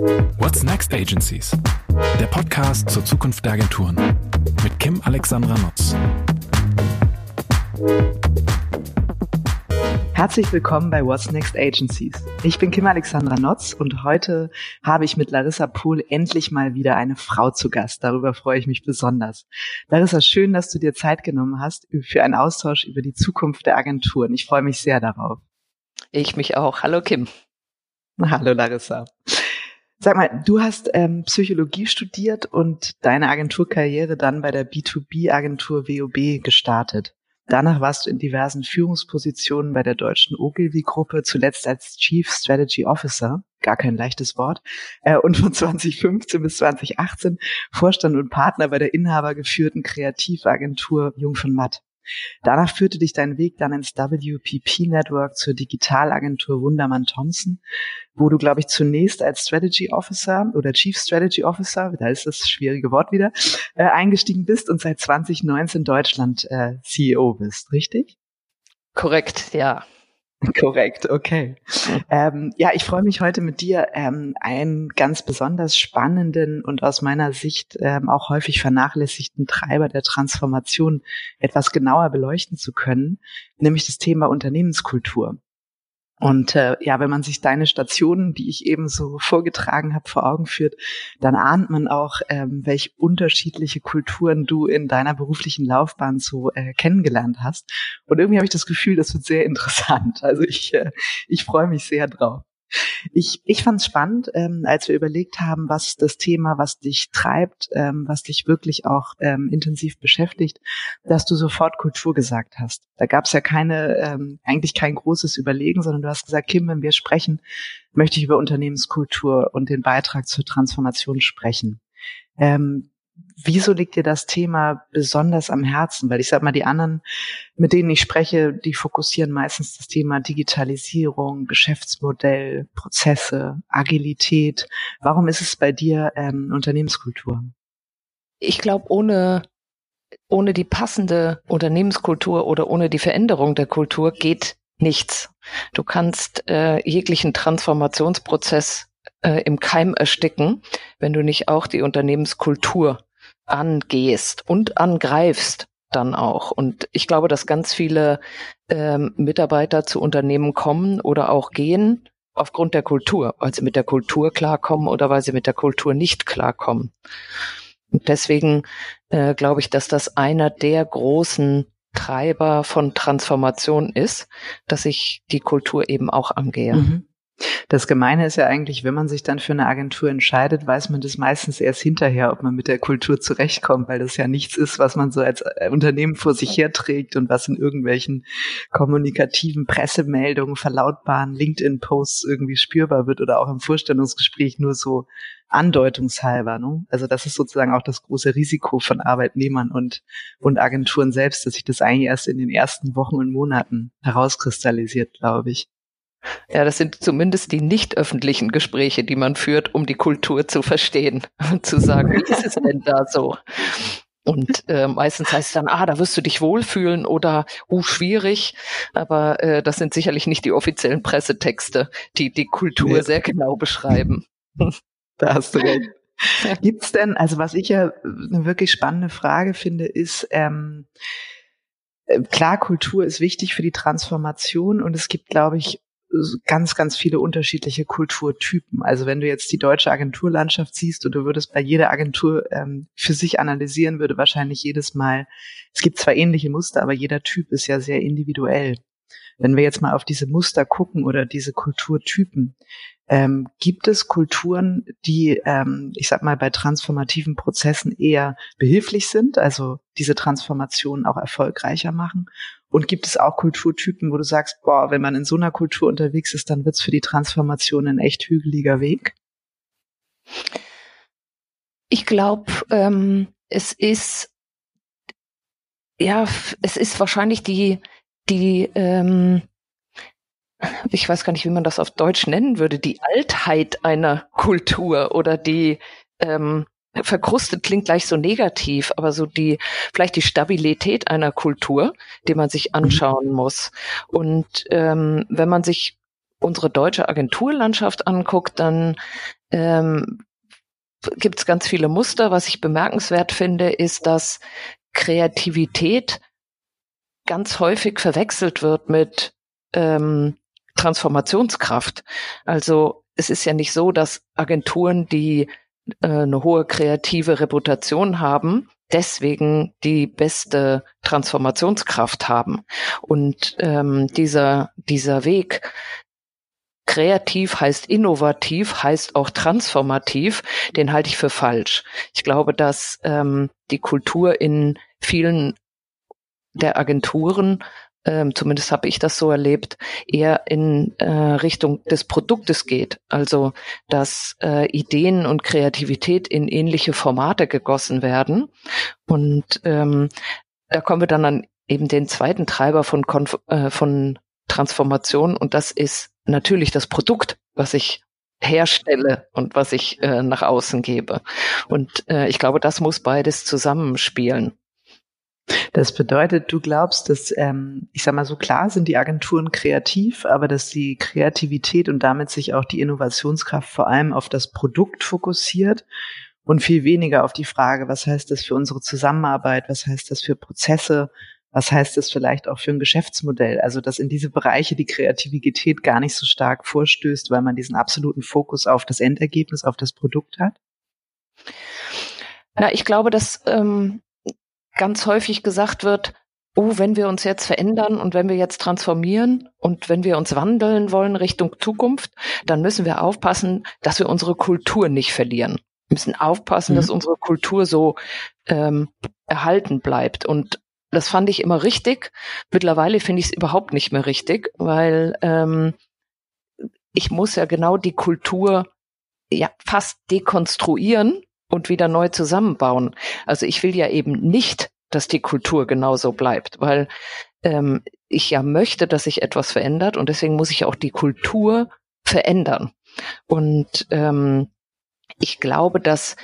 What's Next Agencies? Der Podcast zur Zukunft der Agenturen mit Kim Alexandra Nutz. Herzlich willkommen bei What's Next Agencies. Ich bin Kim Alexandra Notz und heute habe ich mit Larissa Pohl endlich mal wieder eine Frau zu Gast. Darüber freue ich mich besonders. Larissa, schön, dass du dir Zeit genommen hast für einen Austausch über die Zukunft der Agenturen. Ich freue mich sehr darauf. Ich mich auch. Hallo Kim. Hallo Larissa. Sag mal, du hast ähm, Psychologie studiert und deine Agenturkarriere dann bei der B2B-Agentur WOB gestartet. Danach warst du in diversen Führungspositionen bei der deutschen Ogilvy-Gruppe, zuletzt als Chief Strategy Officer, gar kein leichtes Wort, äh, und von 2015 bis 2018 Vorstand und Partner bei der inhabergeführten Kreativagentur Jung von Matt. Danach führte dich dein Weg dann ins WPP-Network zur Digitalagentur Wundermann Thompson, wo du, glaube ich, zunächst als Strategy Officer oder Chief Strategy Officer, da ist das schwierige Wort wieder, äh, eingestiegen bist und seit 2019 Deutschland äh, CEO bist, richtig? Korrekt, ja. Korrekt, okay. Ähm, ja, ich freue mich heute mit dir, ähm, einen ganz besonders spannenden und aus meiner Sicht ähm, auch häufig vernachlässigten Treiber der Transformation etwas genauer beleuchten zu können, nämlich das Thema Unternehmenskultur. Und äh, ja, wenn man sich deine Stationen, die ich eben so vorgetragen habe, vor Augen führt, dann ahnt man auch, ähm, welche unterschiedliche Kulturen du in deiner beruflichen Laufbahn so äh, kennengelernt hast. Und irgendwie habe ich das Gefühl, das wird sehr interessant. Also ich, äh, ich freue mich sehr drauf. Ich, ich fand es spannend, ähm, als wir überlegt haben, was das Thema, was dich treibt, ähm, was dich wirklich auch ähm, intensiv beschäftigt, dass du sofort Kultur gesagt hast. Da gab es ja keine, ähm, eigentlich kein großes Überlegen, sondern du hast gesagt, Kim, wenn wir sprechen, möchte ich über Unternehmenskultur und den Beitrag zur Transformation sprechen. Ähm, wieso liegt dir das Thema besonders am Herzen? Weil ich sag mal, die anderen, mit denen ich spreche, die fokussieren meistens das Thema Digitalisierung, Geschäftsmodell, Prozesse, Agilität. Warum ist es bei dir ähm, Unternehmenskultur? Ich glaube, ohne ohne die passende Unternehmenskultur oder ohne die Veränderung der Kultur geht nichts. Du kannst äh, jeglichen Transformationsprozess äh, im Keim ersticken, wenn du nicht auch die Unternehmenskultur angehst und angreifst dann auch. Und ich glaube, dass ganz viele ähm, Mitarbeiter zu Unternehmen kommen oder auch gehen aufgrund der Kultur, weil sie mit der Kultur klarkommen oder weil sie mit der Kultur nicht klarkommen. Und deswegen äh, glaube ich, dass das einer der großen Treiber von Transformation ist, dass ich die Kultur eben auch angehe. Mhm. Das Gemeine ist ja eigentlich, wenn man sich dann für eine Agentur entscheidet, weiß man das meistens erst hinterher, ob man mit der Kultur zurechtkommt, weil das ja nichts ist, was man so als äh, Unternehmen vor sich herträgt und was in irgendwelchen kommunikativen Pressemeldungen, verlautbaren LinkedIn-Posts irgendwie spürbar wird oder auch im Vorstellungsgespräch nur so andeutungshalber. Ne? Also das ist sozusagen auch das große Risiko von Arbeitnehmern und, und Agenturen selbst, dass sich das eigentlich erst in den ersten Wochen und Monaten herauskristallisiert, glaube ich. Ja, das sind zumindest die nicht öffentlichen Gespräche, die man führt, um die Kultur zu verstehen und zu sagen, wie ist es denn da so? Und äh, meistens heißt es dann, ah, da wirst du dich wohlfühlen oder uh, schwierig. Aber äh, das sind sicherlich nicht die offiziellen Pressetexte, die die Kultur nee. sehr genau beschreiben. Da hast du recht. Gibt's denn, also was ich ja eine wirklich spannende Frage finde, ist, ähm, äh, klar, Kultur ist wichtig für die Transformation und es gibt, glaube ich, ganz, ganz viele unterschiedliche Kulturtypen. Also wenn du jetzt die deutsche Agenturlandschaft siehst und du würdest bei jeder Agentur ähm, für sich analysieren, würde wahrscheinlich jedes Mal, es gibt zwar ähnliche Muster, aber jeder Typ ist ja sehr individuell. Wenn wir jetzt mal auf diese Muster gucken oder diese Kulturtypen, ähm, gibt es Kulturen, die, ähm, ich sag mal, bei transformativen Prozessen eher behilflich sind, also diese Transformation auch erfolgreicher machen? Und gibt es auch Kulturtypen, wo du sagst, boah, wenn man in so einer Kultur unterwegs ist, dann wird's für die Transformation ein echt hügeliger Weg? Ich glaube, ähm, es ist ja, es ist wahrscheinlich die die ähm, ich weiß gar nicht, wie man das auf Deutsch nennen würde, die Altheit einer Kultur oder die ähm, verkrustet klingt gleich so negativ, aber so die, vielleicht die Stabilität einer Kultur, die man sich mhm. anschauen muss. Und ähm, wenn man sich unsere deutsche Agenturlandschaft anguckt, dann ähm, gibt es ganz viele Muster. Was ich bemerkenswert finde, ist, dass Kreativität ganz häufig verwechselt wird mit ähm, Transformationskraft. Also es ist ja nicht so, dass Agenturen, die äh, eine hohe kreative Reputation haben, deswegen die beste Transformationskraft haben. Und ähm, dieser, dieser Weg, kreativ heißt innovativ, heißt auch transformativ, den halte ich für falsch. Ich glaube, dass ähm, die Kultur in vielen der Agenturen ähm, zumindest habe ich das so erlebt, eher in äh, Richtung des Produktes geht. Also dass äh, Ideen und Kreativität in ähnliche Formate gegossen werden. Und ähm, da kommen wir dann an eben den zweiten Treiber von, Konf äh, von Transformation und das ist natürlich das Produkt, was ich herstelle und was ich äh, nach außen gebe. Und äh, ich glaube, das muss beides zusammenspielen. Das bedeutet, du glaubst, dass, ähm, ich sag mal so klar sind die Agenturen kreativ, aber dass die Kreativität und damit sich auch die Innovationskraft vor allem auf das Produkt fokussiert und viel weniger auf die Frage, was heißt das für unsere Zusammenarbeit, was heißt das für Prozesse, was heißt das vielleicht auch für ein Geschäftsmodell? Also, dass in diese Bereiche die Kreativität gar nicht so stark vorstößt, weil man diesen absoluten Fokus auf das Endergebnis, auf das Produkt hat? Na, ich glaube, dass ähm, ganz häufig gesagt wird, oh, wenn wir uns jetzt verändern und wenn wir jetzt transformieren und wenn wir uns wandeln wollen Richtung Zukunft, dann müssen wir aufpassen, dass wir unsere Kultur nicht verlieren. Wir müssen aufpassen, mhm. dass unsere Kultur so ähm, erhalten bleibt. Und das fand ich immer richtig. Mittlerweile finde ich es überhaupt nicht mehr richtig, weil ähm, ich muss ja genau die Kultur ja fast dekonstruieren und wieder neu zusammenbauen. Also ich will ja eben nicht, dass die Kultur genauso bleibt, weil ähm, ich ja möchte, dass sich etwas verändert und deswegen muss ich auch die Kultur verändern. Und ähm, ich glaube, dass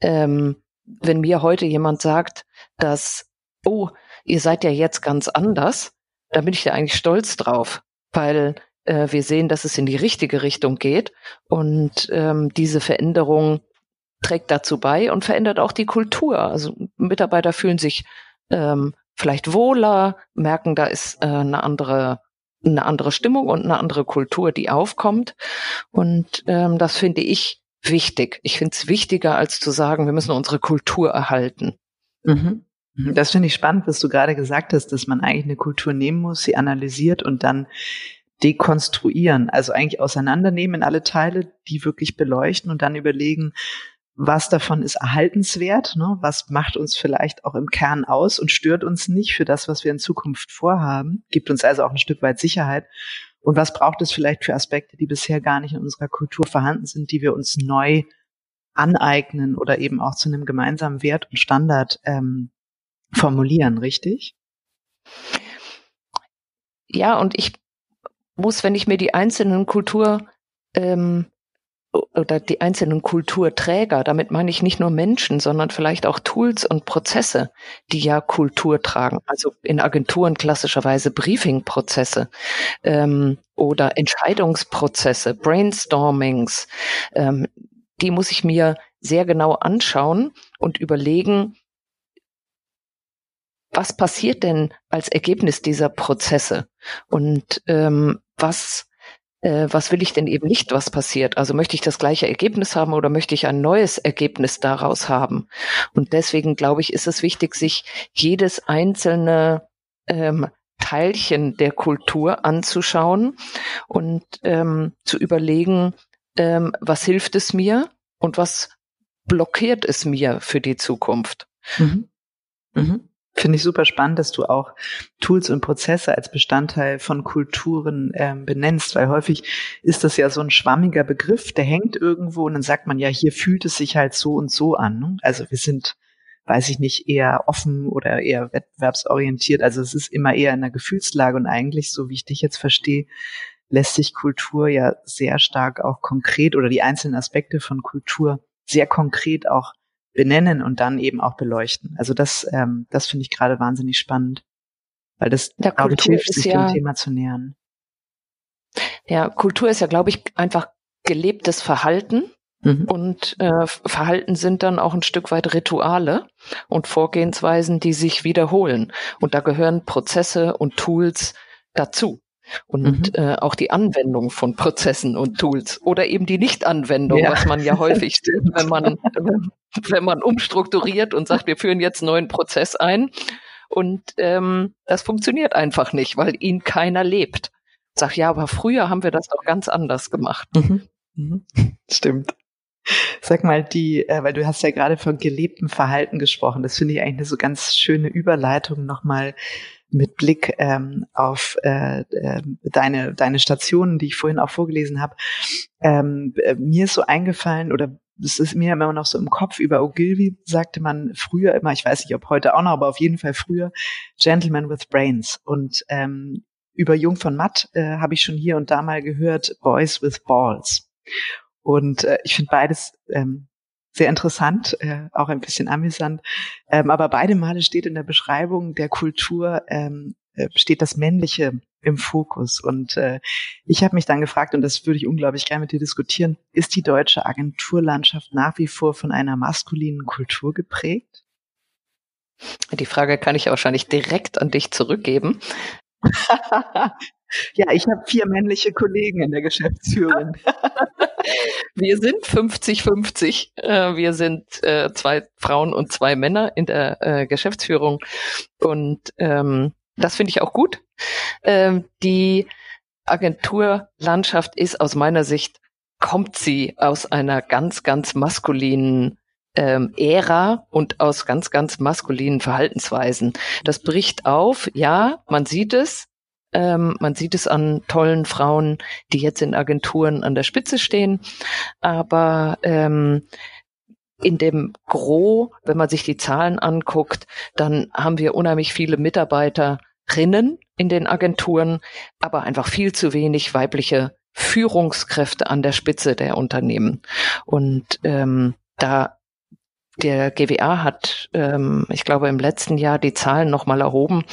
ähm, wenn mir heute jemand sagt, dass, oh, ihr seid ja jetzt ganz anders, da bin ich ja eigentlich stolz drauf, weil äh, wir sehen, dass es in die richtige Richtung geht und ähm, diese Veränderung trägt dazu bei und verändert auch die Kultur. Also Mitarbeiter fühlen sich ähm, vielleicht wohler, merken, da ist äh, eine andere eine andere Stimmung und eine andere Kultur, die aufkommt. Und ähm, das finde ich wichtig. Ich finde es wichtiger, als zu sagen, wir müssen unsere Kultur erhalten. Mhm. mhm. Das finde ich spannend, was du gerade gesagt hast, dass man eigentlich eine Kultur nehmen muss, sie analysiert und dann dekonstruieren, also eigentlich auseinandernehmen in alle Teile, die wirklich beleuchten und dann überlegen, was davon ist erhaltenswert, ne? was macht uns vielleicht auch im Kern aus und stört uns nicht für das, was wir in Zukunft vorhaben, gibt uns also auch ein Stück weit Sicherheit. Und was braucht es vielleicht für Aspekte, die bisher gar nicht in unserer Kultur vorhanden sind, die wir uns neu aneignen oder eben auch zu einem gemeinsamen Wert und Standard ähm, formulieren, richtig? Ja, und ich muss, wenn ich mir die einzelnen Kultur ähm, oder die einzelnen Kulturträger, damit meine ich nicht nur Menschen, sondern vielleicht auch Tools und Prozesse, die ja Kultur tragen. Also in Agenturen klassischerweise Briefing-Prozesse ähm, oder Entscheidungsprozesse, Brainstormings. Ähm, die muss ich mir sehr genau anschauen und überlegen, was passiert denn als Ergebnis dieser Prozesse und ähm, was äh, was will ich denn eben nicht, was passiert? Also möchte ich das gleiche Ergebnis haben oder möchte ich ein neues Ergebnis daraus haben? Und deswegen glaube ich, ist es wichtig, sich jedes einzelne ähm, Teilchen der Kultur anzuschauen und ähm, zu überlegen, ähm, was hilft es mir und was blockiert es mir für die Zukunft. Mhm. Mhm. Finde ich super spannend, dass du auch Tools und Prozesse als Bestandteil von Kulturen ähm, benennst, weil häufig ist das ja so ein schwammiger Begriff, der hängt irgendwo und dann sagt man ja, hier fühlt es sich halt so und so an. Ne? Also wir sind, weiß ich nicht, eher offen oder eher wettbewerbsorientiert. Also es ist immer eher in einer Gefühlslage und eigentlich, so wie ich dich jetzt verstehe, lässt sich Kultur ja sehr stark auch konkret oder die einzelnen Aspekte von Kultur sehr konkret auch benennen und dann eben auch beleuchten. Also das, ähm, das finde ich gerade wahnsinnig spannend, weil das Der glaube ich hilft, sich ja, dem Thema zu nähern. Ja, Kultur ist ja, glaube ich, einfach gelebtes Verhalten. Mhm. Und äh, Verhalten sind dann auch ein Stück weit Rituale und Vorgehensweisen, die sich wiederholen. Und da gehören Prozesse und Tools dazu. Und mhm. äh, auch die Anwendung von Prozessen und Tools oder eben die Nichtanwendung, ja. was man ja häufig sieht, wenn man, wenn man umstrukturiert und sagt, wir führen jetzt einen neuen Prozess ein. Und ähm, das funktioniert einfach nicht, weil ihn keiner lebt. Sag ja, aber früher haben wir das doch ganz anders gemacht. Mhm. Mhm. Stimmt. Sag mal, die, äh, weil du hast ja gerade von gelebtem Verhalten gesprochen. Das finde ich eigentlich eine so ganz schöne Überleitung nochmal mit Blick ähm, auf äh, äh, deine, deine Stationen, die ich vorhin auch vorgelesen habe. Ähm, äh, mir ist so eingefallen, oder es ist mir immer noch so im Kopf, über Ogilvy sagte man früher immer, ich weiß nicht, ob heute auch noch, aber auf jeden Fall früher, Gentleman with Brains. Und ähm, über Jung von Matt äh, habe ich schon hier und da mal gehört, Boys with Balls. Und äh, ich finde beides ähm, sehr interessant, äh, auch ein bisschen amüsant. Ähm, aber beide Male steht in der Beschreibung der Kultur, ähm, äh, steht das Männliche im Fokus. Und äh, ich habe mich dann gefragt, und das würde ich unglaublich gerne mit dir diskutieren, ist die deutsche Agenturlandschaft nach wie vor von einer maskulinen Kultur geprägt? Die Frage kann ich wahrscheinlich direkt an dich zurückgeben. ja, ich habe vier männliche Kollegen in der Geschäftsführung. wir sind 50-50. Äh, wir sind äh, zwei Frauen und zwei Männer in der äh, Geschäftsführung. Und ähm, das finde ich auch gut. Ähm, die Agenturlandschaft ist aus meiner Sicht, kommt sie aus einer ganz, ganz maskulinen ähm, Ära und aus ganz, ganz maskulinen Verhaltensweisen. Das bricht auf, ja, man sieht es. Ähm, man sieht es an tollen Frauen, die jetzt in Agenturen an der Spitze stehen. Aber ähm, in dem Gros, wenn man sich die Zahlen anguckt, dann haben wir unheimlich viele Mitarbeiterinnen in den Agenturen, aber einfach viel zu wenig weibliche Führungskräfte an der Spitze der Unternehmen. Und ähm, da der GWA hat, ähm, ich glaube, im letzten Jahr die Zahlen nochmal erhoben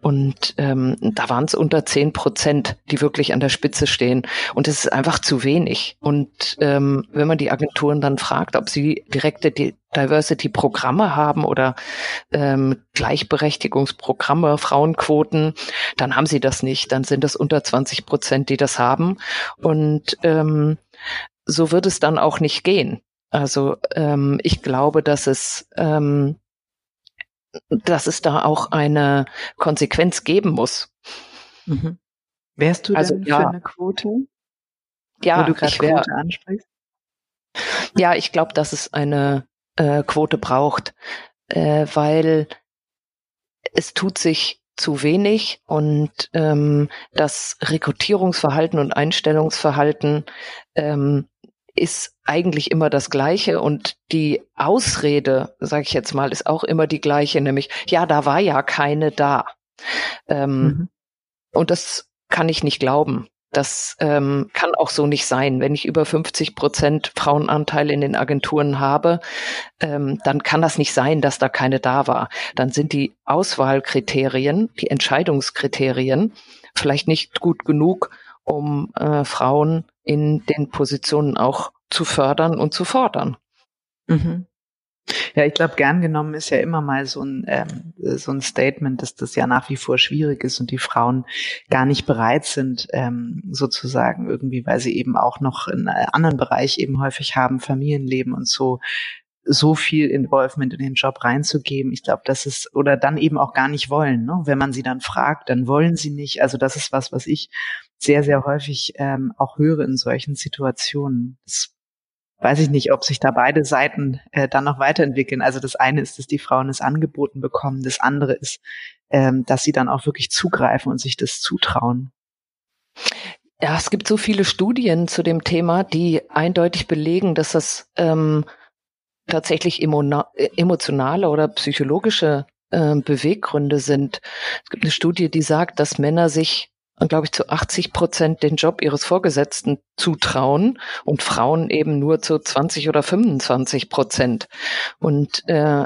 und ähm, da waren es unter zehn Prozent, die wirklich an der Spitze stehen. Und es ist einfach zu wenig. Und ähm, wenn man die Agenturen dann fragt, ob sie direkte Diversity-Programme haben oder ähm, Gleichberechtigungsprogramme, Frauenquoten, dann haben sie das nicht. Dann sind es unter 20 Prozent, die das haben. Und ähm, so wird es dann auch nicht gehen. Also ähm, ich glaube, dass es ähm, dass es da auch eine Konsequenz geben muss. Mhm. Wärst du also, denn ja. für eine Quote? Ja, wo du gerade Quote ansprichst? Ja, ich glaube, dass es eine äh, Quote braucht, äh, weil es tut sich zu wenig und ähm, das Rekrutierungsverhalten und Einstellungsverhalten ähm, ist eigentlich immer das Gleiche und die Ausrede, sage ich jetzt mal, ist auch immer die gleiche, nämlich ja, da war ja keine da. Ähm, mhm. Und das kann ich nicht glauben. Das ähm, kann auch so nicht sein. Wenn ich über 50 Prozent Frauenanteil in den Agenturen habe, ähm, dann kann das nicht sein, dass da keine da war. Dann sind die Auswahlkriterien, die Entscheidungskriterien vielleicht nicht gut genug, um äh, Frauen in den Positionen auch zu fördern und zu fordern. Mhm. Ja, ich glaube, gern genommen ist ja immer mal so ein, ähm, so ein Statement, dass das ja nach wie vor schwierig ist und die Frauen gar nicht bereit sind, ähm, sozusagen irgendwie, weil sie eben auch noch in einem anderen Bereich eben häufig haben, Familienleben und so, so viel Involvement in den Job reinzugeben. Ich glaube, das ist, oder dann eben auch gar nicht wollen. Ne? Wenn man sie dann fragt, dann wollen sie nicht. Also das ist was, was ich sehr, sehr häufig ähm, auch höre in solchen Situationen. Das weiß ich nicht, ob sich da beide Seiten äh, dann noch weiterentwickeln. Also das eine ist, dass die Frauen es angeboten bekommen, das andere ist, ähm, dass sie dann auch wirklich zugreifen und sich das zutrauen. Ja, es gibt so viele Studien zu dem Thema, die eindeutig belegen, dass das ähm, tatsächlich emotionale oder psychologische äh, Beweggründe sind. Es gibt eine Studie, die sagt, dass Männer sich glaube ich, zu 80 Prozent den Job ihres Vorgesetzten zutrauen und Frauen eben nur zu 20 oder 25 Prozent. Und äh,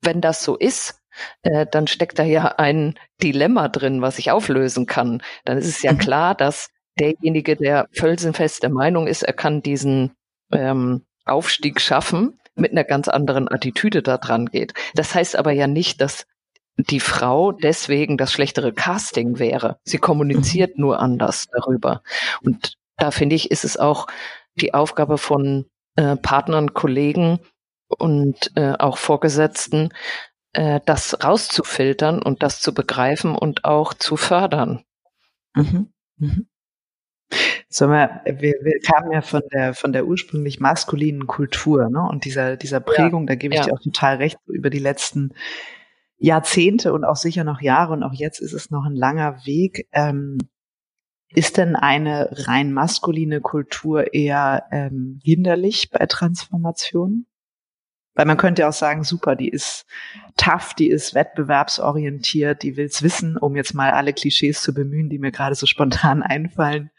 wenn das so ist, äh, dann steckt da ja ein Dilemma drin, was ich auflösen kann. Dann ist es ja mhm. klar, dass derjenige, der felsenfest der Meinung ist, er kann diesen ähm, Aufstieg schaffen, mit einer ganz anderen Attitüde da dran geht. Das heißt aber ja nicht, dass die Frau deswegen das schlechtere Casting wäre. Sie kommuniziert mhm. nur anders darüber. Und da finde ich, ist es auch die Aufgabe von äh, Partnern, Kollegen und äh, auch Vorgesetzten, äh, das rauszufiltern und das zu begreifen und auch zu fördern. Mhm. Mhm. So, wir, wir, wir kamen ja von der von der ursprünglich maskulinen Kultur, ne? Und dieser dieser Prägung, ja, da gebe ich ja. dir auch total recht, über die letzten Jahrzehnte und auch sicher noch Jahre und auch jetzt ist es noch ein langer Weg. Ähm, ist denn eine rein maskuline Kultur eher ähm, hinderlich bei Transformationen? Weil man könnte auch sagen, super, die ist tough, die ist wettbewerbsorientiert, die will's wissen, um jetzt mal alle Klischees zu bemühen, die mir gerade so spontan einfallen.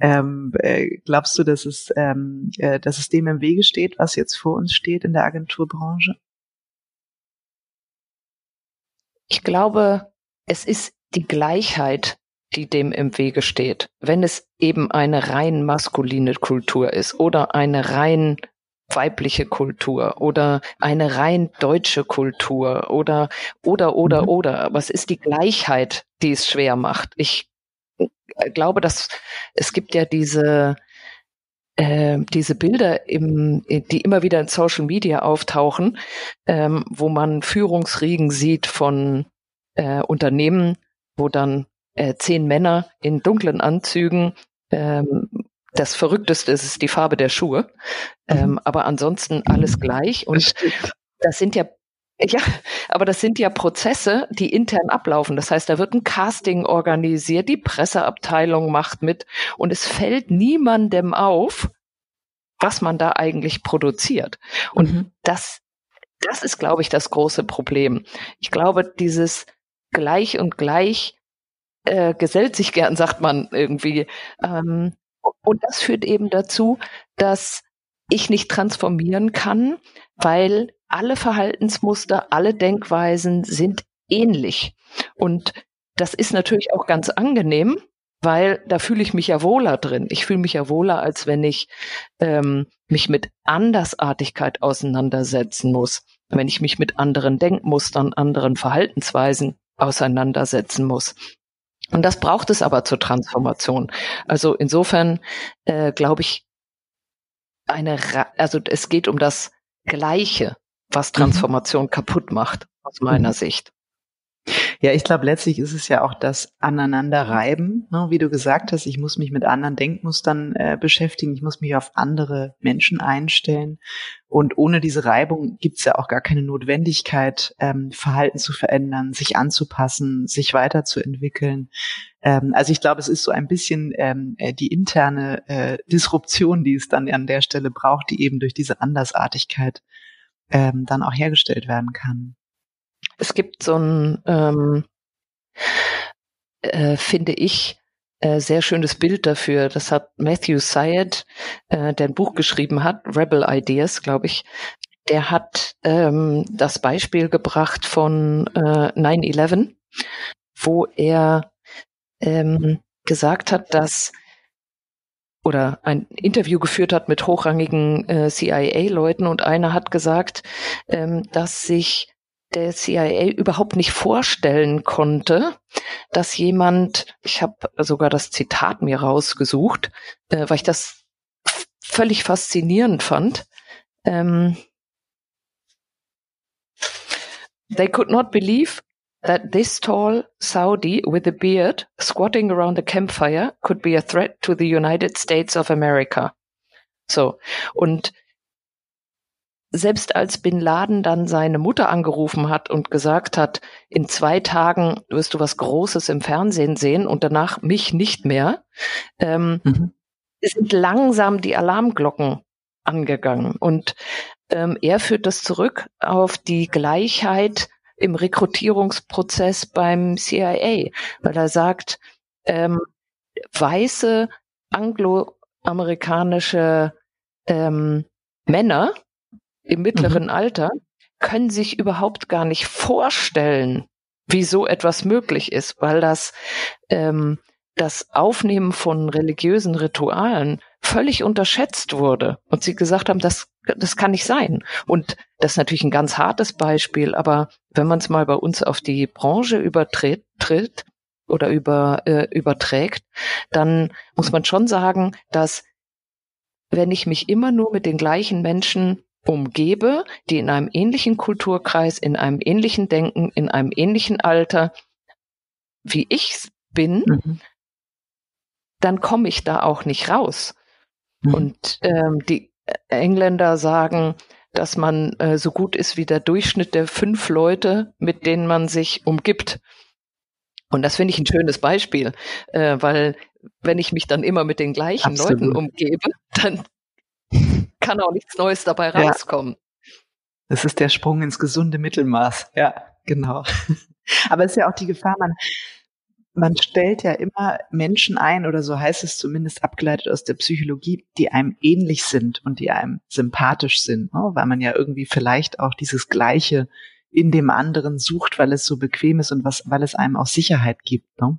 Ähm, äh, glaubst du, dass es, ähm, äh, dass es dem im Wege steht, was jetzt vor uns steht in der Agenturbranche? Ich glaube, es ist die Gleichheit, die dem im Wege steht. Wenn es eben eine rein maskuline Kultur ist oder eine rein weibliche Kultur oder eine rein deutsche Kultur oder oder oder mhm. oder. Was ist die Gleichheit, die es schwer macht? Ich äh, glaube, dass es gibt ja diese äh, diese Bilder, im, die immer wieder in Social Media auftauchen, ähm, wo man Führungsriegen sieht von äh, Unternehmen, wo dann äh, zehn Männer in dunklen Anzügen ähm, das Verrückteste ist, ist die Farbe der Schuhe. Mhm. Ähm, aber ansonsten alles gleich. Und das sind ja ja, aber das sind ja Prozesse, die intern ablaufen. Das heißt, da wird ein Casting organisiert, die Presseabteilung macht mit und es fällt niemandem auf, was man da eigentlich produziert. Und mhm. das, das ist, glaube ich, das große Problem. Ich glaube, dieses gleich und gleich äh, gesellt sich gern, sagt man irgendwie. Ähm, und das führt eben dazu, dass ich nicht transformieren kann, weil alle Verhaltensmuster, alle Denkweisen sind ähnlich. Und das ist natürlich auch ganz angenehm, weil da fühle ich mich ja wohler drin. Ich fühle mich ja wohler, als wenn ich ähm, mich mit Andersartigkeit auseinandersetzen muss, wenn ich mich mit anderen Denkmustern, anderen Verhaltensweisen auseinandersetzen muss. Und das braucht es aber zur Transformation. Also insofern äh, glaube ich, eine, also es geht um das Gleiche, was mhm. Transformation mhm. kaputt macht, aus meiner mhm. Sicht. Ja, ich glaube, letztlich ist es ja auch das Aneinanderreiben, ne? wie du gesagt hast, ich muss mich mit anderen Denkmustern äh, beschäftigen, ich muss mich auf andere Menschen einstellen. Und ohne diese Reibung gibt es ja auch gar keine Notwendigkeit, ähm, Verhalten zu verändern, sich anzupassen, sich weiterzuentwickeln. Ähm, also ich glaube, es ist so ein bisschen ähm, äh, die interne äh, Disruption, die es dann an der Stelle braucht, die eben durch diese Andersartigkeit ähm, dann auch hergestellt werden kann. Es gibt so ein, ähm, äh, finde ich, äh, sehr schönes Bild dafür. Das hat Matthew Syed, äh, der ein Buch geschrieben hat, Rebel Ideas, glaube ich. Der hat ähm, das Beispiel gebracht von äh, 9-11, wo er ähm, gesagt hat, dass oder ein Interview geführt hat mit hochrangigen äh, CIA-Leuten und einer hat gesagt, ähm, dass sich der CIA überhaupt nicht vorstellen konnte, dass jemand, ich habe sogar das Zitat mir rausgesucht, äh, weil ich das völlig faszinierend fand. Ähm, They could not believe that this tall Saudi with a beard squatting around a campfire could be a threat to the United States of America. So. Und selbst als Bin Laden dann seine Mutter angerufen hat und gesagt hat, in zwei Tagen wirst du was Großes im Fernsehen sehen und danach mich nicht mehr, ähm, mhm. sind langsam die Alarmglocken angegangen. Und ähm, er führt das zurück auf die Gleichheit im Rekrutierungsprozess beim CIA, weil er sagt, ähm, weiße angloamerikanische ähm, Männer im mittleren mhm. Alter können sich überhaupt gar nicht vorstellen, wie so etwas möglich ist, weil das ähm, das Aufnehmen von religiösen Ritualen völlig unterschätzt wurde und sie gesagt haben, das, das kann nicht sein. Und das ist natürlich ein ganz hartes Beispiel, aber wenn man es mal bei uns auf die Branche übertritt, tritt oder über, äh, überträgt, dann muss man schon sagen, dass wenn ich mich immer nur mit den gleichen Menschen umgebe, die in einem ähnlichen Kulturkreis, in einem ähnlichen Denken, in einem ähnlichen Alter, wie ich bin, mhm. dann komme ich da auch nicht raus. Mhm. Und ähm, die Engländer sagen, dass man äh, so gut ist wie der Durchschnitt der fünf Leute, mit denen man sich umgibt. Und das finde ich ein schönes Beispiel, äh, weil wenn ich mich dann immer mit den gleichen Absolut. Leuten umgebe, dann kann auch nichts Neues dabei rauskommen. Das ist der Sprung ins gesunde Mittelmaß. Ja, genau. Aber es ist ja auch die Gefahr, man, man stellt ja immer Menschen ein, oder so heißt es zumindest abgeleitet aus der Psychologie, die einem ähnlich sind und die einem sympathisch sind, ne? weil man ja irgendwie vielleicht auch dieses Gleiche in dem anderen sucht, weil es so bequem ist und was, weil es einem auch Sicherheit gibt. Ne?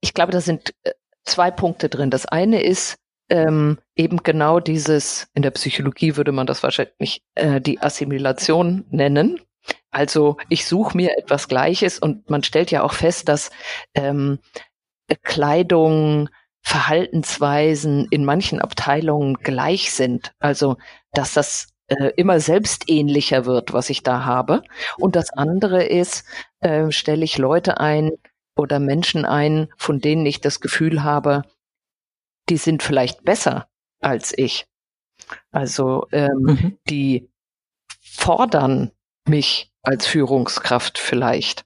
Ich glaube, da sind äh, zwei Punkte drin. Das eine ist ähm, eben genau dieses, in der Psychologie würde man das wahrscheinlich äh, die Assimilation nennen. Also ich suche mir etwas Gleiches und man stellt ja auch fest, dass ähm, Kleidung, Verhaltensweisen in manchen Abteilungen gleich sind. Also dass das äh, immer selbstähnlicher wird, was ich da habe. Und das andere ist, äh, stelle ich Leute ein oder Menschen ein, von denen ich das Gefühl habe, die sind vielleicht besser als ich. Also ähm, mhm. die fordern mich als Führungskraft vielleicht.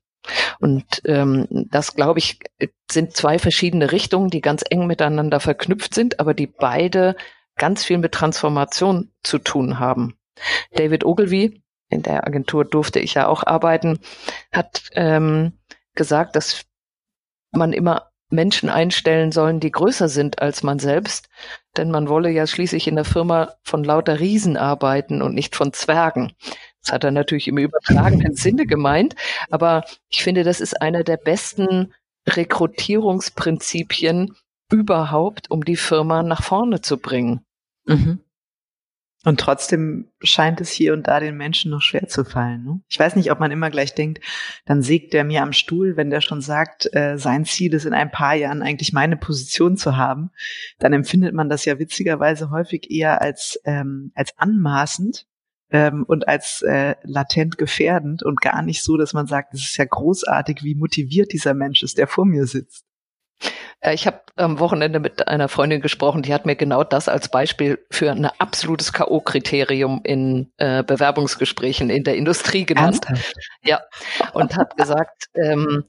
Und ähm, das, glaube ich, sind zwei verschiedene Richtungen, die ganz eng miteinander verknüpft sind, aber die beide ganz viel mit Transformation zu tun haben. David Ogilvy, in der Agentur durfte ich ja auch arbeiten, hat ähm, gesagt, dass man immer Menschen einstellen sollen, die größer sind als man selbst, denn man wolle ja schließlich in der Firma von lauter Riesen arbeiten und nicht von Zwergen. Das hat er natürlich im übertragenen Sinne gemeint, aber ich finde, das ist einer der besten Rekrutierungsprinzipien überhaupt, um die Firma nach vorne zu bringen. Mhm. Und trotzdem scheint es hier und da den Menschen noch schwer zu fallen. Ne? Ich weiß nicht, ob man immer gleich denkt, dann sägt der mir am Stuhl, wenn der schon sagt, äh, sein Ziel ist in ein paar Jahren eigentlich meine Position zu haben. Dann empfindet man das ja witzigerweise häufig eher als, ähm, als anmaßend ähm, und als äh, latent gefährdend und gar nicht so, dass man sagt, es ist ja großartig, wie motiviert dieser Mensch ist, der vor mir sitzt. Äh, ich habe am Wochenende mit einer Freundin gesprochen, die hat mir genau das als Beispiel für ein absolutes K.O.-Kriterium in äh, Bewerbungsgesprächen in der Industrie genannt. Ernsthaft? Ja, und hat gesagt, ähm,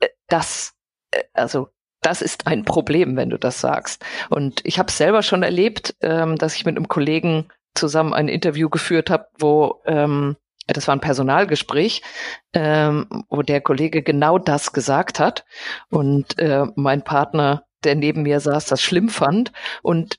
äh, das, äh, also das ist ein Problem, wenn du das sagst. Und ich habe selber schon erlebt, ähm, dass ich mit einem Kollegen zusammen ein Interview geführt habe, wo ähm, das war ein Personalgespräch, ähm, wo der Kollege genau das gesagt hat und äh, mein Partner, der neben mir saß, das schlimm fand und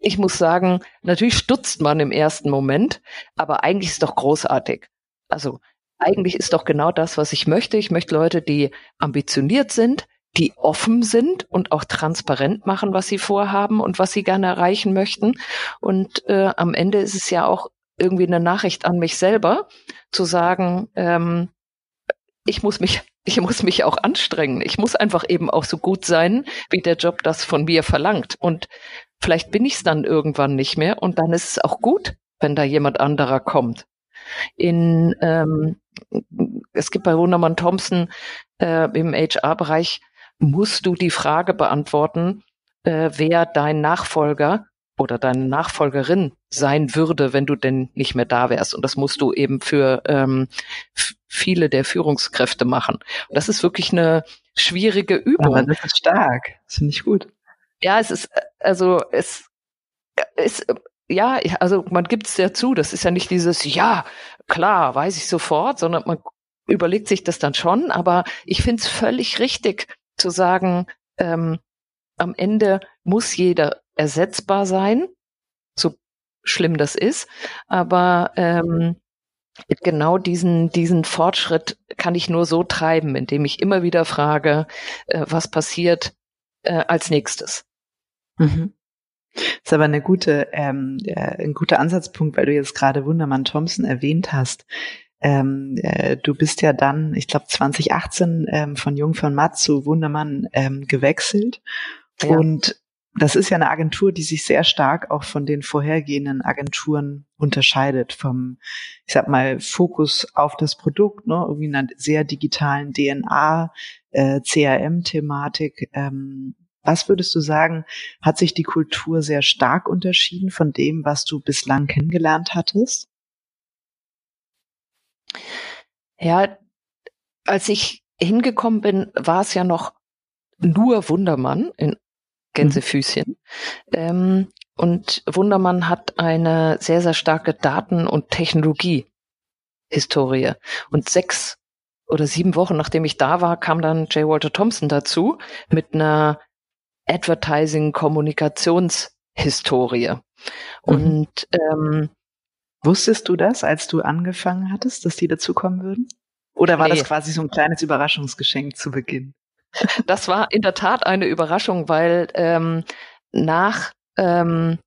ich muss sagen, natürlich stutzt man im ersten Moment, aber eigentlich ist doch großartig. Also eigentlich ist doch genau das, was ich möchte. Ich möchte Leute, die ambitioniert sind, die offen sind und auch transparent machen, was sie vorhaben und was sie gerne erreichen möchten. Und äh, am Ende ist es ja auch irgendwie eine Nachricht an mich selber, zu sagen, ähm, ich muss mich, ich muss mich auch anstrengen. Ich muss einfach eben auch so gut sein, wie der Job das von mir verlangt. Und vielleicht bin ich es dann irgendwann nicht mehr und dann ist es auch gut, wenn da jemand anderer kommt. In ähm, es gibt bei Wundermann Thompson äh, im HR-Bereich musst du die Frage beantworten, äh, wer dein Nachfolger oder deine Nachfolgerin sein würde, wenn du denn nicht mehr da wärst. Und das musst du eben für ähm, viele der Führungskräfte machen. Und das ist wirklich eine schwierige Übung. Aber das ist stark. Das finde ich gut. Ja, es ist, also es ist, ja, also man gibt es ja zu. Das ist ja nicht dieses, ja, klar, weiß ich sofort, sondern man überlegt sich das dann schon. Aber ich finde es völlig richtig zu sagen, ähm, am Ende muss jeder ersetzbar sein, so schlimm das ist. Aber ähm, genau diesen, diesen Fortschritt kann ich nur so treiben, indem ich immer wieder frage, äh, was passiert äh, als nächstes. Mhm. Das ist aber eine gute, ähm, äh, ein guter Ansatzpunkt, weil du jetzt gerade Wundermann Thompson erwähnt hast. Ähm, äh, du bist ja dann, ich glaube 2018 ähm, von Jung von Matt zu Wundermann ähm, gewechselt ja. und das ist ja eine Agentur, die sich sehr stark auch von den vorhergehenden Agenturen unterscheidet. Vom, ich sag mal, Fokus auf das Produkt, ne, irgendwie einer sehr digitalen DNA, äh, CRM-Thematik. Ähm, was würdest du sagen, hat sich die Kultur sehr stark unterschieden von dem, was du bislang kennengelernt hattest? Ja, als ich hingekommen bin, war es ja noch nur Wundermann in Gänsefüßchen. Mhm. Ähm, und Wundermann hat eine sehr, sehr starke Daten- und Technologie-Historie. Und sechs oder sieben Wochen nachdem ich da war, kam dann J. Walter Thompson dazu mit einer Advertising-Kommunikationshistorie. Mhm. Und ähm, wusstest du das, als du angefangen hattest, dass die dazukommen würden? Oder war nee. das quasi so ein kleines Überraschungsgeschenk zu Beginn? Das war in der Tat eine Überraschung, weil ähm, nach ähm,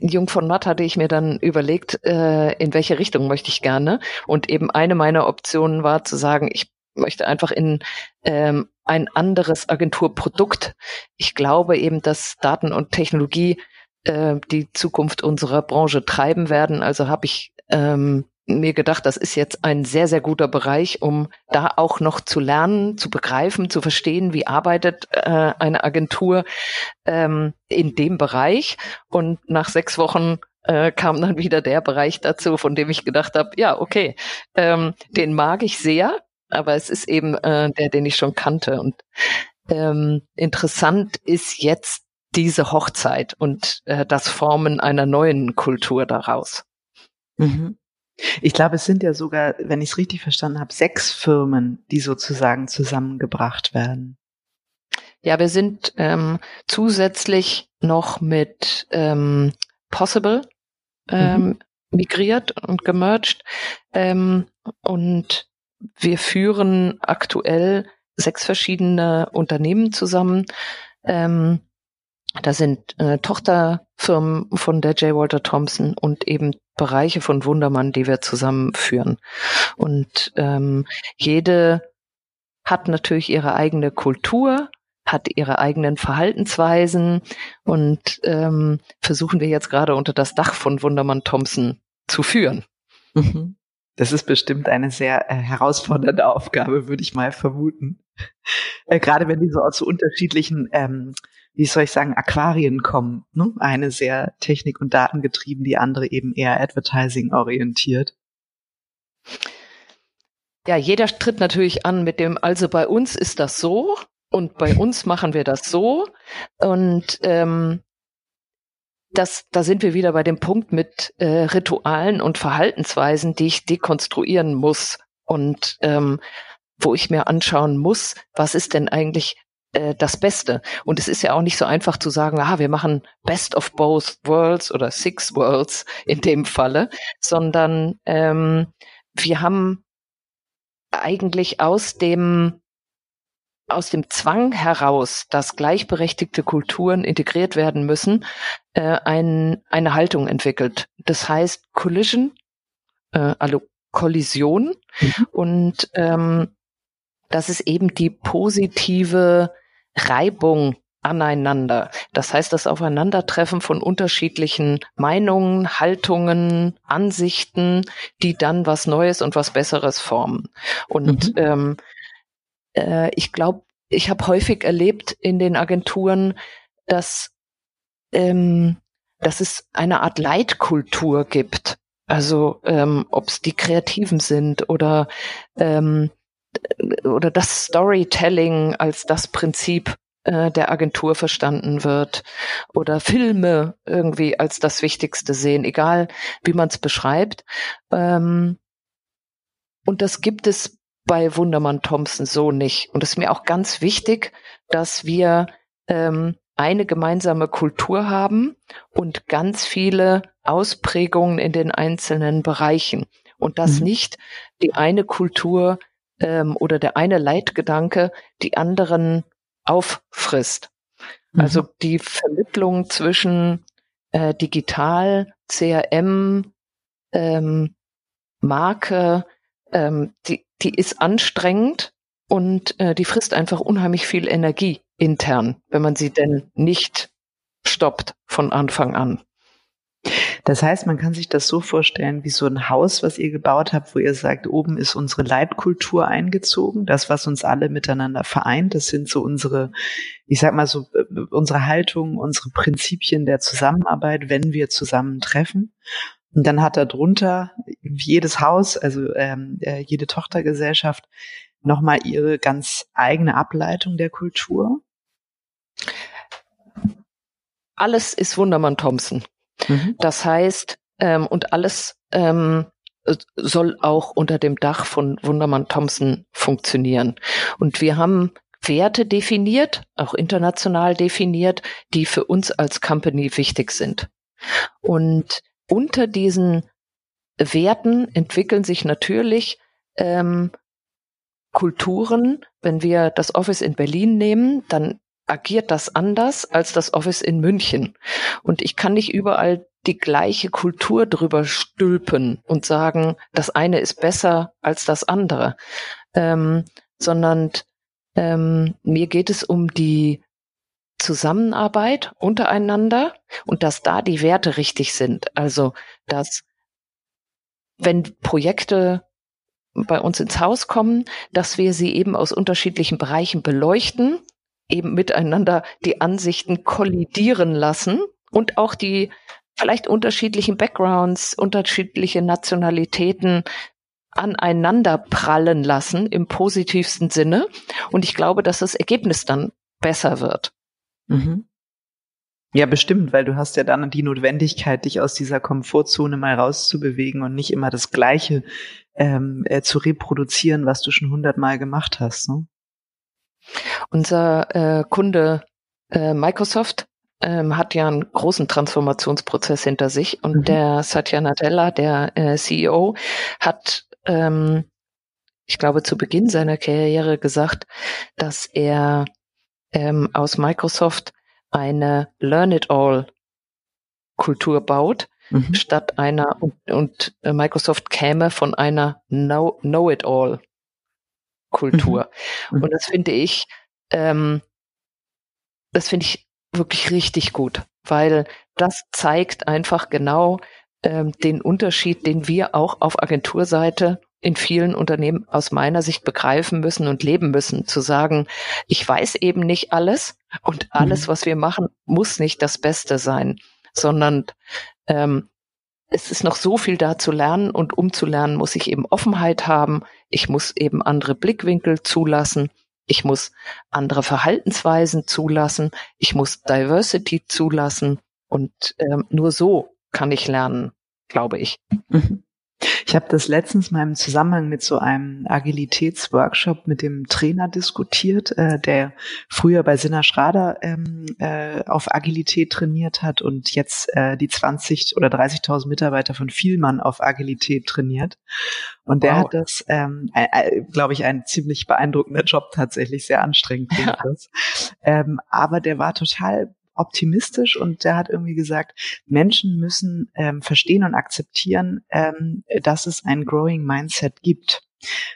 Jung von Matt hatte ich mir dann überlegt, äh, in welche Richtung möchte ich gerne. Und eben eine meiner Optionen war zu sagen, ich möchte einfach in ähm, ein anderes Agenturprodukt. Ich glaube eben, dass Daten und Technologie äh, die Zukunft unserer Branche treiben werden. Also habe ich ähm, mir gedacht, das ist jetzt ein sehr, sehr guter Bereich, um da auch noch zu lernen, zu begreifen, zu verstehen, wie arbeitet äh, eine Agentur ähm, in dem Bereich. Und nach sechs Wochen äh, kam dann wieder der Bereich dazu, von dem ich gedacht habe, ja, okay, ähm, den mag ich sehr, aber es ist eben äh, der, den ich schon kannte. Und ähm, interessant ist jetzt diese Hochzeit und äh, das Formen einer neuen Kultur daraus. Mhm. Ich glaube, es sind ja sogar, wenn ich es richtig verstanden habe, sechs Firmen, die sozusagen zusammengebracht werden. Ja, wir sind ähm, zusätzlich noch mit ähm, Possible ähm, mhm. migriert und gemerged. Ähm, und wir führen aktuell sechs verschiedene Unternehmen zusammen. Ähm, da sind äh, Tochterfirmen von der J. Walter Thompson und eben Bereiche von Wundermann, die wir zusammenführen. Und ähm, jede hat natürlich ihre eigene Kultur, hat ihre eigenen Verhaltensweisen und ähm, versuchen wir jetzt gerade unter das Dach von Wundermann Thompson zu führen. Mhm. Das ist bestimmt eine sehr äh, herausfordernde Aufgabe, würde ich mal vermuten. Äh, gerade wenn die so aus so unterschiedlichen ähm, wie soll ich sagen, Aquarien kommen. Ne? Eine sehr technik- und datengetrieben, die andere eben eher Advertising orientiert. Ja, jeder tritt natürlich an mit dem, also bei uns ist das so und bei uns machen wir das so. Und ähm, das, da sind wir wieder bei dem Punkt mit äh, Ritualen und Verhaltensweisen, die ich dekonstruieren muss und ähm, wo ich mir anschauen muss, was ist denn eigentlich äh, das Beste. Und es ist ja auch nicht so einfach zu sagen, ah, wir machen Best of Both Worlds oder Six Worlds in dem Falle, sondern ähm, wir haben eigentlich aus dem aus dem Zwang heraus, dass gleichberechtigte Kulturen integriert werden müssen, äh, ein, eine Haltung entwickelt. Das heißt Collision, äh, also Kollision. Mhm. Und ähm, das ist eben die positive Reibung aneinander. Das heißt, das Aufeinandertreffen von unterschiedlichen Meinungen, Haltungen, Ansichten, die dann was Neues und was Besseres formen. Und mhm. ähm, äh, ich glaube, ich habe häufig erlebt in den Agenturen, dass, ähm, dass es eine Art Leitkultur gibt. Also ähm, ob es die Kreativen sind oder ähm, oder das Storytelling als das Prinzip äh, der Agentur verstanden wird oder Filme irgendwie als das Wichtigste sehen, egal wie man es beschreibt. Ähm, und das gibt es bei Wundermann Thompson so nicht. Und es ist mir auch ganz wichtig, dass wir ähm, eine gemeinsame Kultur haben und ganz viele Ausprägungen in den einzelnen Bereichen. und dass mhm. nicht die eine Kultur ähm, oder der eine Leitgedanke die anderen auffrisst. Mhm. Also die Vermittlung zwischen äh, digital, CRM, ähm, Marke, ähm, die, die ist anstrengend und äh, die frisst einfach unheimlich viel Energie intern, wenn man sie denn nicht stoppt von Anfang an. Das heißt, man kann sich das so vorstellen wie so ein Haus, was ihr gebaut habt, wo ihr sagt, oben ist unsere Leitkultur eingezogen, das, was uns alle miteinander vereint. Das sind so unsere, ich sag mal so, äh, unsere Haltung, unsere Prinzipien der Zusammenarbeit, wenn wir zusammentreffen. Und dann hat da drunter jedes Haus, also ähm, äh, jede Tochtergesellschaft, nochmal ihre ganz eigene Ableitung der Kultur. Alles ist Wundermann Thompson. Mhm. Das heißt, ähm, und alles ähm, soll auch unter dem Dach von Wundermann Thompson funktionieren. Und wir haben Werte definiert, auch international definiert, die für uns als Company wichtig sind. Und unter diesen Werten entwickeln sich natürlich ähm, Kulturen. Wenn wir das Office in Berlin nehmen, dann agiert das anders als das Office in München. Und ich kann nicht überall die gleiche Kultur drüber stülpen und sagen, das eine ist besser als das andere, ähm, sondern ähm, mir geht es um die Zusammenarbeit untereinander und dass da die Werte richtig sind. Also, dass wenn Projekte bei uns ins Haus kommen, dass wir sie eben aus unterschiedlichen Bereichen beleuchten, eben miteinander die Ansichten kollidieren lassen und auch die vielleicht unterschiedlichen Backgrounds, unterschiedliche Nationalitäten aneinander prallen lassen im positivsten Sinne. Und ich glaube, dass das Ergebnis dann besser wird. Mhm. Ja, bestimmt, weil du hast ja dann die Notwendigkeit, dich aus dieser Komfortzone mal rauszubewegen und nicht immer das Gleiche ähm, äh, zu reproduzieren, was du schon hundertmal gemacht hast. Ne? Unser äh, Kunde äh, Microsoft ähm, hat ja einen großen Transformationsprozess hinter sich und mhm. der Satya Nadella, der äh, CEO, hat ähm, ich glaube, zu Beginn seiner Karriere gesagt, dass er ähm, aus Microsoft eine Learn it all Kultur baut, mhm. statt einer und, und äh, Microsoft käme von einer Know, know it all Kultur. Mhm. Und das finde ich, ähm, das finde ich wirklich richtig gut, weil das zeigt einfach genau ähm, den Unterschied, den wir auch auf Agenturseite in vielen Unternehmen aus meiner Sicht begreifen müssen und leben müssen, zu sagen, ich weiß eben nicht alles und alles, mhm. was wir machen, muss nicht das Beste sein, sondern ähm, es ist noch so viel da zu lernen und um zu lernen muss ich eben Offenheit haben, ich muss eben andere Blickwinkel zulassen, ich muss andere Verhaltensweisen zulassen, ich muss Diversity zulassen und ähm, nur so kann ich lernen, glaube ich. Mhm. Ich habe das letztens mal im Zusammenhang mit so einem Agilitätsworkshop mit dem Trainer diskutiert, äh, der früher bei Sinna Schrader ähm, äh, auf Agilität trainiert hat und jetzt äh, die 20 oder 30.000 Mitarbeiter von Vielmann auf Agilität trainiert. Und der wow. hat das, ähm, äh, äh, glaube ich, ein ziemlich beeindruckender Job tatsächlich, sehr anstrengend. Ja. Ähm, aber der war total optimistisch und der hat irgendwie gesagt, Menschen müssen ähm, verstehen und akzeptieren, ähm, dass es ein Growing Mindset gibt.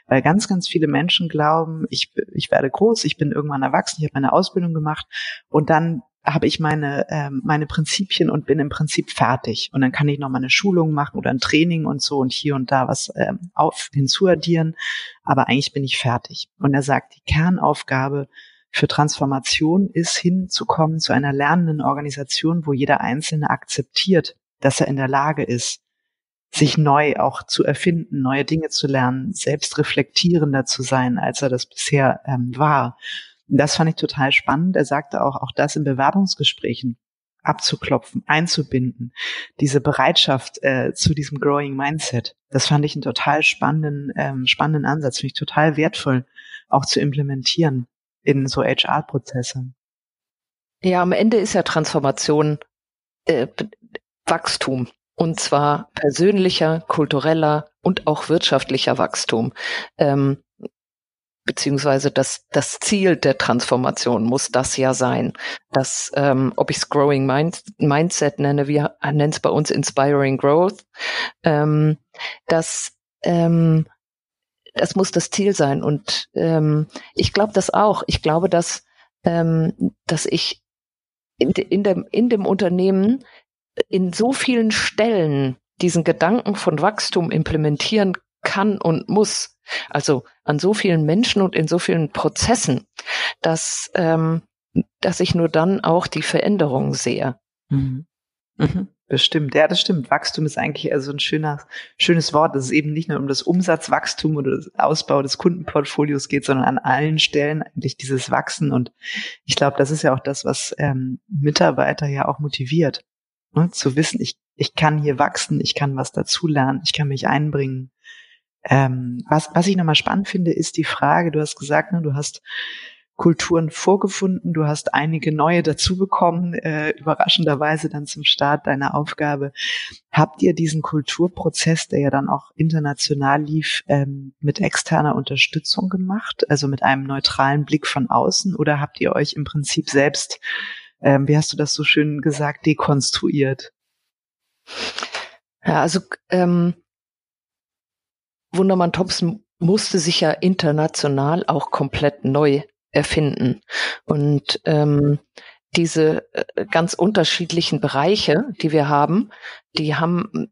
Weil ganz, ganz viele Menschen glauben, ich, ich werde groß, ich bin irgendwann erwachsen, ich habe meine Ausbildung gemacht und dann habe ich meine, ähm, meine Prinzipien und bin im Prinzip fertig. Und dann kann ich noch mal eine Schulung machen oder ein Training und so und hier und da was ähm, auf, hinzuaddieren. Aber eigentlich bin ich fertig. Und er sagt, die Kernaufgabe für Transformation ist hinzukommen zu einer lernenden Organisation, wo jeder Einzelne akzeptiert, dass er in der Lage ist, sich neu auch zu erfinden, neue Dinge zu lernen, selbst reflektierender zu sein, als er das bisher ähm, war. Und das fand ich total spannend. Er sagte auch, auch das in Bewerbungsgesprächen abzuklopfen, einzubinden, diese Bereitschaft äh, zu diesem Growing Mindset. Das fand ich einen total spannenden, ähm, spannenden Ansatz, finde ich total wertvoll, auch zu implementieren in so HR-Prozesse. Ja, am Ende ist ja Transformation äh, Wachstum. Und zwar persönlicher, kultureller und auch wirtschaftlicher Wachstum. Ähm, beziehungsweise das, das Ziel der Transformation muss das ja sein. dass ähm, ob ich es Growing Mind, Mindset nenne, wir nennen es bei uns Inspiring Growth, ähm, das, ähm, das muss das Ziel sein. Und ähm, ich glaube das auch. Ich glaube, dass, ähm, dass ich in, in, dem, in dem Unternehmen in so vielen Stellen diesen Gedanken von Wachstum implementieren kann und muss, also an so vielen Menschen und in so vielen Prozessen, dass, ähm, dass ich nur dann auch die Veränderung sehe. Mhm. Mhm. Bestimmt, ja, das stimmt. Wachstum ist eigentlich also ein schöner, schönes Wort, dass es eben nicht nur um das Umsatzwachstum oder das Ausbau des Kundenportfolios geht, sondern an allen Stellen eigentlich dieses Wachsen. Und ich glaube, das ist ja auch das, was ähm, Mitarbeiter ja auch motiviert, ne? zu wissen, ich, ich kann hier wachsen, ich kann was dazulernen, ich kann mich einbringen. Ähm, was, was ich nochmal spannend finde, ist die Frage, du hast gesagt, ne, du hast Kulturen vorgefunden, du hast einige neue dazu bekommen, äh, überraschenderweise dann zum Start deiner Aufgabe. Habt ihr diesen Kulturprozess, der ja dann auch international lief, ähm, mit externer Unterstützung gemacht, also mit einem neutralen Blick von außen, oder habt ihr euch im Prinzip selbst, ähm, wie hast du das so schön gesagt, dekonstruiert? Ja, also ähm, Wundermann Thompson musste sich ja international auch komplett neu erfinden. Und ähm, diese äh, ganz unterschiedlichen Bereiche, die wir haben, die haben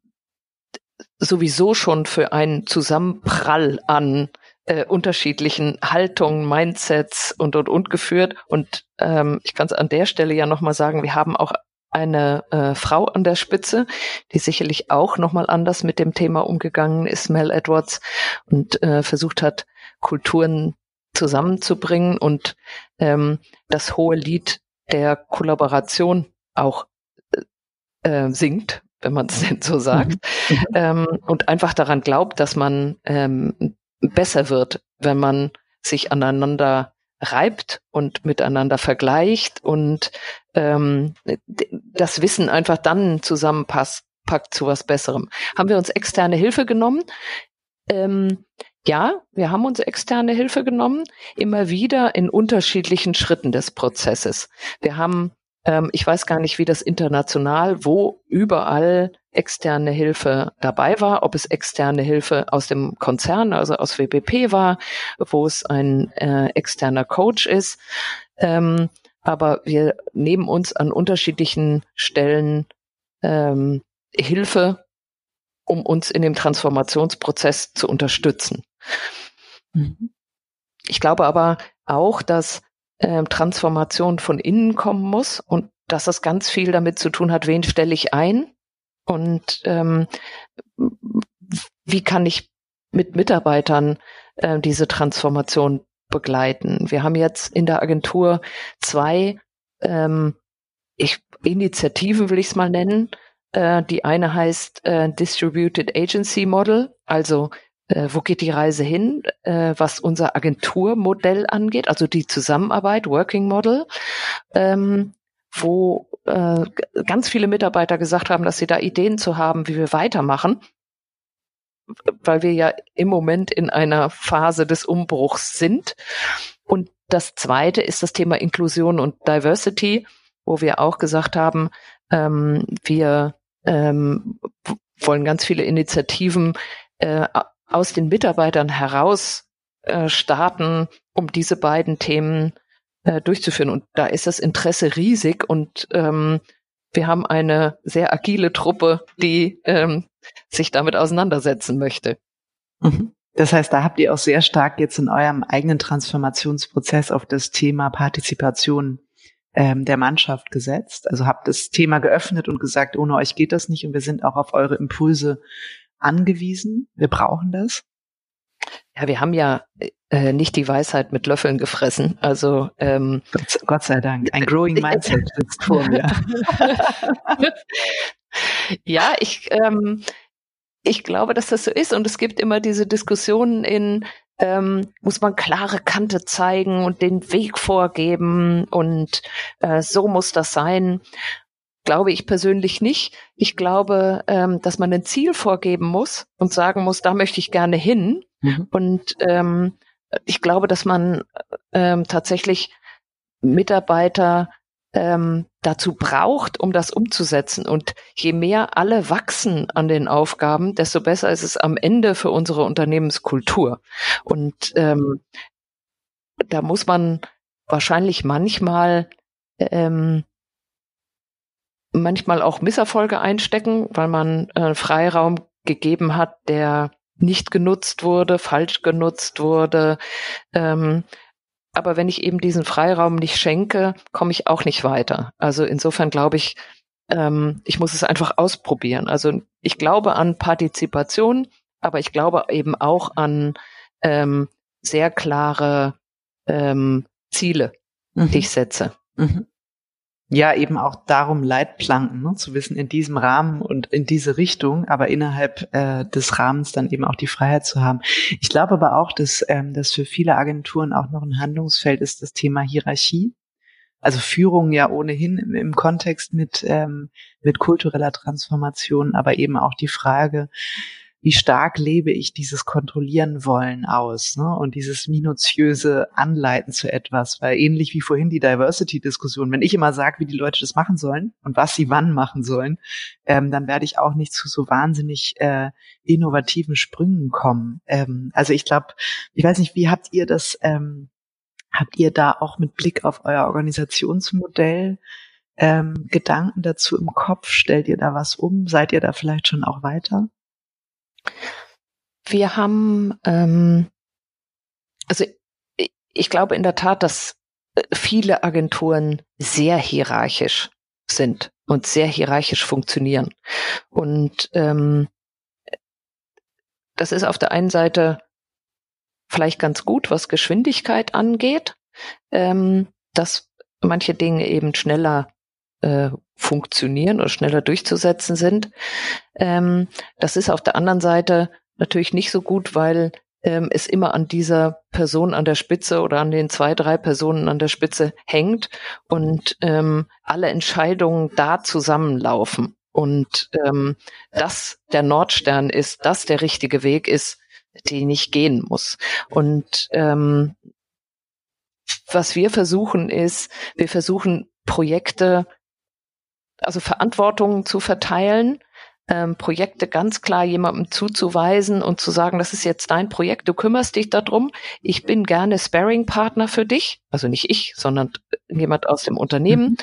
sowieso schon für einen Zusammenprall an äh, unterschiedlichen Haltungen, Mindsets und und und geführt. Und ähm, ich kann es an der Stelle ja nochmal sagen, wir haben auch eine äh, Frau an der Spitze, die sicherlich auch nochmal anders mit dem Thema umgegangen ist, Mel Edwards, und äh, versucht hat, Kulturen zusammenzubringen und ähm, das hohe Lied der Kollaboration auch äh, äh singt, wenn man es denn so sagt, mhm. ähm, und einfach daran glaubt, dass man ähm, besser wird, wenn man sich aneinander reibt und miteinander vergleicht und ähm, das Wissen einfach dann zusammenpasst, packt zu was Besserem. Haben wir uns externe Hilfe genommen? Ähm, ja, wir haben uns externe Hilfe genommen, immer wieder in unterschiedlichen Schritten des Prozesses. Wir haben, ähm, ich weiß gar nicht, wie das international, wo überall externe Hilfe dabei war, ob es externe Hilfe aus dem Konzern, also aus WBP war, wo es ein äh, externer Coach ist. Ähm, aber wir nehmen uns an unterschiedlichen Stellen ähm, Hilfe, um uns in dem Transformationsprozess zu unterstützen. Mhm. Ich glaube aber auch, dass äh, Transformation von innen kommen muss und dass das ganz viel damit zu tun hat, wen stelle ich ein und ähm, wie kann ich mit Mitarbeitern äh, diese Transformation begleiten. Wir haben jetzt in der Agentur zwei ähm, ich, Initiativen, will ich es mal nennen. Äh, die eine heißt äh, Distributed Agency Model, also äh, wo geht die Reise hin, äh, was unser Agenturmodell angeht, also die Zusammenarbeit, Working Model, ähm, wo äh, ganz viele Mitarbeiter gesagt haben, dass sie da Ideen zu haben, wie wir weitermachen, weil wir ja im Moment in einer Phase des Umbruchs sind. Und das Zweite ist das Thema Inklusion und Diversity, wo wir auch gesagt haben, ähm, wir ähm, wollen ganz viele Initiativen äh, aus den Mitarbeitern heraus äh, starten, um diese beiden Themen äh, durchzuführen. Und da ist das Interesse riesig und ähm, wir haben eine sehr agile Truppe, die ähm, sich damit auseinandersetzen möchte. Mhm. Das heißt, da habt ihr auch sehr stark jetzt in eurem eigenen Transformationsprozess auf das Thema Partizipation ähm, der Mannschaft gesetzt. Also habt das Thema geöffnet und gesagt, ohne euch geht das nicht und wir sind auch auf eure Impulse angewiesen. Wir brauchen das. Ja, wir haben ja äh, nicht die Weisheit mit Löffeln gefressen. Also ähm, Gott, Gott sei Dank, ein Growing Mindset sitzt vor mir. ja, ich ähm, ich glaube, dass das so ist und es gibt immer diese Diskussionen in ähm, muss man klare Kante zeigen und den Weg vorgeben und äh, so muss das sein. glaube ich persönlich nicht. Ich glaube, ähm, dass man ein Ziel vorgeben muss und sagen muss, da möchte ich gerne hin. Mhm. Und ähm, ich glaube, dass man ähm, tatsächlich Mitarbeiter ähm, dazu braucht, um das umzusetzen. Und je mehr alle wachsen an den Aufgaben, desto besser ist es am Ende für unsere Unternehmenskultur. Und ähm, da muss man wahrscheinlich manchmal ähm, manchmal auch Misserfolge einstecken, weil man äh, Freiraum gegeben hat, der nicht genutzt wurde, falsch genutzt wurde. Ähm, aber wenn ich eben diesen Freiraum nicht schenke, komme ich auch nicht weiter. Also insofern glaube ich, ähm, ich muss es einfach ausprobieren. Also ich glaube an Partizipation, aber ich glaube eben auch an ähm, sehr klare ähm, Ziele, mhm. die ich setze. Mhm ja eben auch darum Leitplanken ne, zu wissen in diesem Rahmen und in diese Richtung, aber innerhalb äh, des Rahmens dann eben auch die Freiheit zu haben. Ich glaube aber auch, dass ähm, das für viele Agenturen auch noch ein Handlungsfeld ist, das Thema Hierarchie. Also Führung ja ohnehin im, im Kontext mit ähm, mit kultureller Transformation, aber eben auch die Frage, wie stark lebe ich dieses Kontrollieren wollen aus ne? und dieses minutiöse Anleiten zu etwas, weil ähnlich wie vorhin die Diversity-Diskussion, wenn ich immer sage, wie die Leute das machen sollen und was sie wann machen sollen, ähm, dann werde ich auch nicht zu so wahnsinnig äh, innovativen Sprüngen kommen. Ähm, also ich glaube, ich weiß nicht, wie habt ihr das, ähm, habt ihr da auch mit Blick auf euer Organisationsmodell ähm, Gedanken dazu im Kopf? Stellt ihr da was um? Seid ihr da vielleicht schon auch weiter? Wir haben, ähm, also ich glaube in der Tat, dass äh, viele Agenturen sehr hierarchisch sind und sehr hierarchisch funktionieren. Und ähm, das ist auf der einen Seite vielleicht ganz gut, was Geschwindigkeit angeht, ähm, dass manche Dinge eben schneller äh, funktionieren oder schneller durchzusetzen sind. Ähm, das ist auf der anderen Seite natürlich nicht so gut, weil ähm, es immer an dieser Person an der Spitze oder an den zwei, drei Personen an der Spitze hängt und ähm, alle Entscheidungen da zusammenlaufen. Und ähm, das der Nordstern ist, das der richtige Weg ist, den ich gehen muss. Und ähm, was wir versuchen ist, wir versuchen Projekte also Verantwortung zu verteilen, ähm, Projekte ganz klar jemandem zuzuweisen und zu sagen, das ist jetzt dein Projekt, du kümmerst dich darum, ich bin gerne Sparring-Partner für dich, also nicht ich, sondern jemand aus dem Unternehmen, mhm.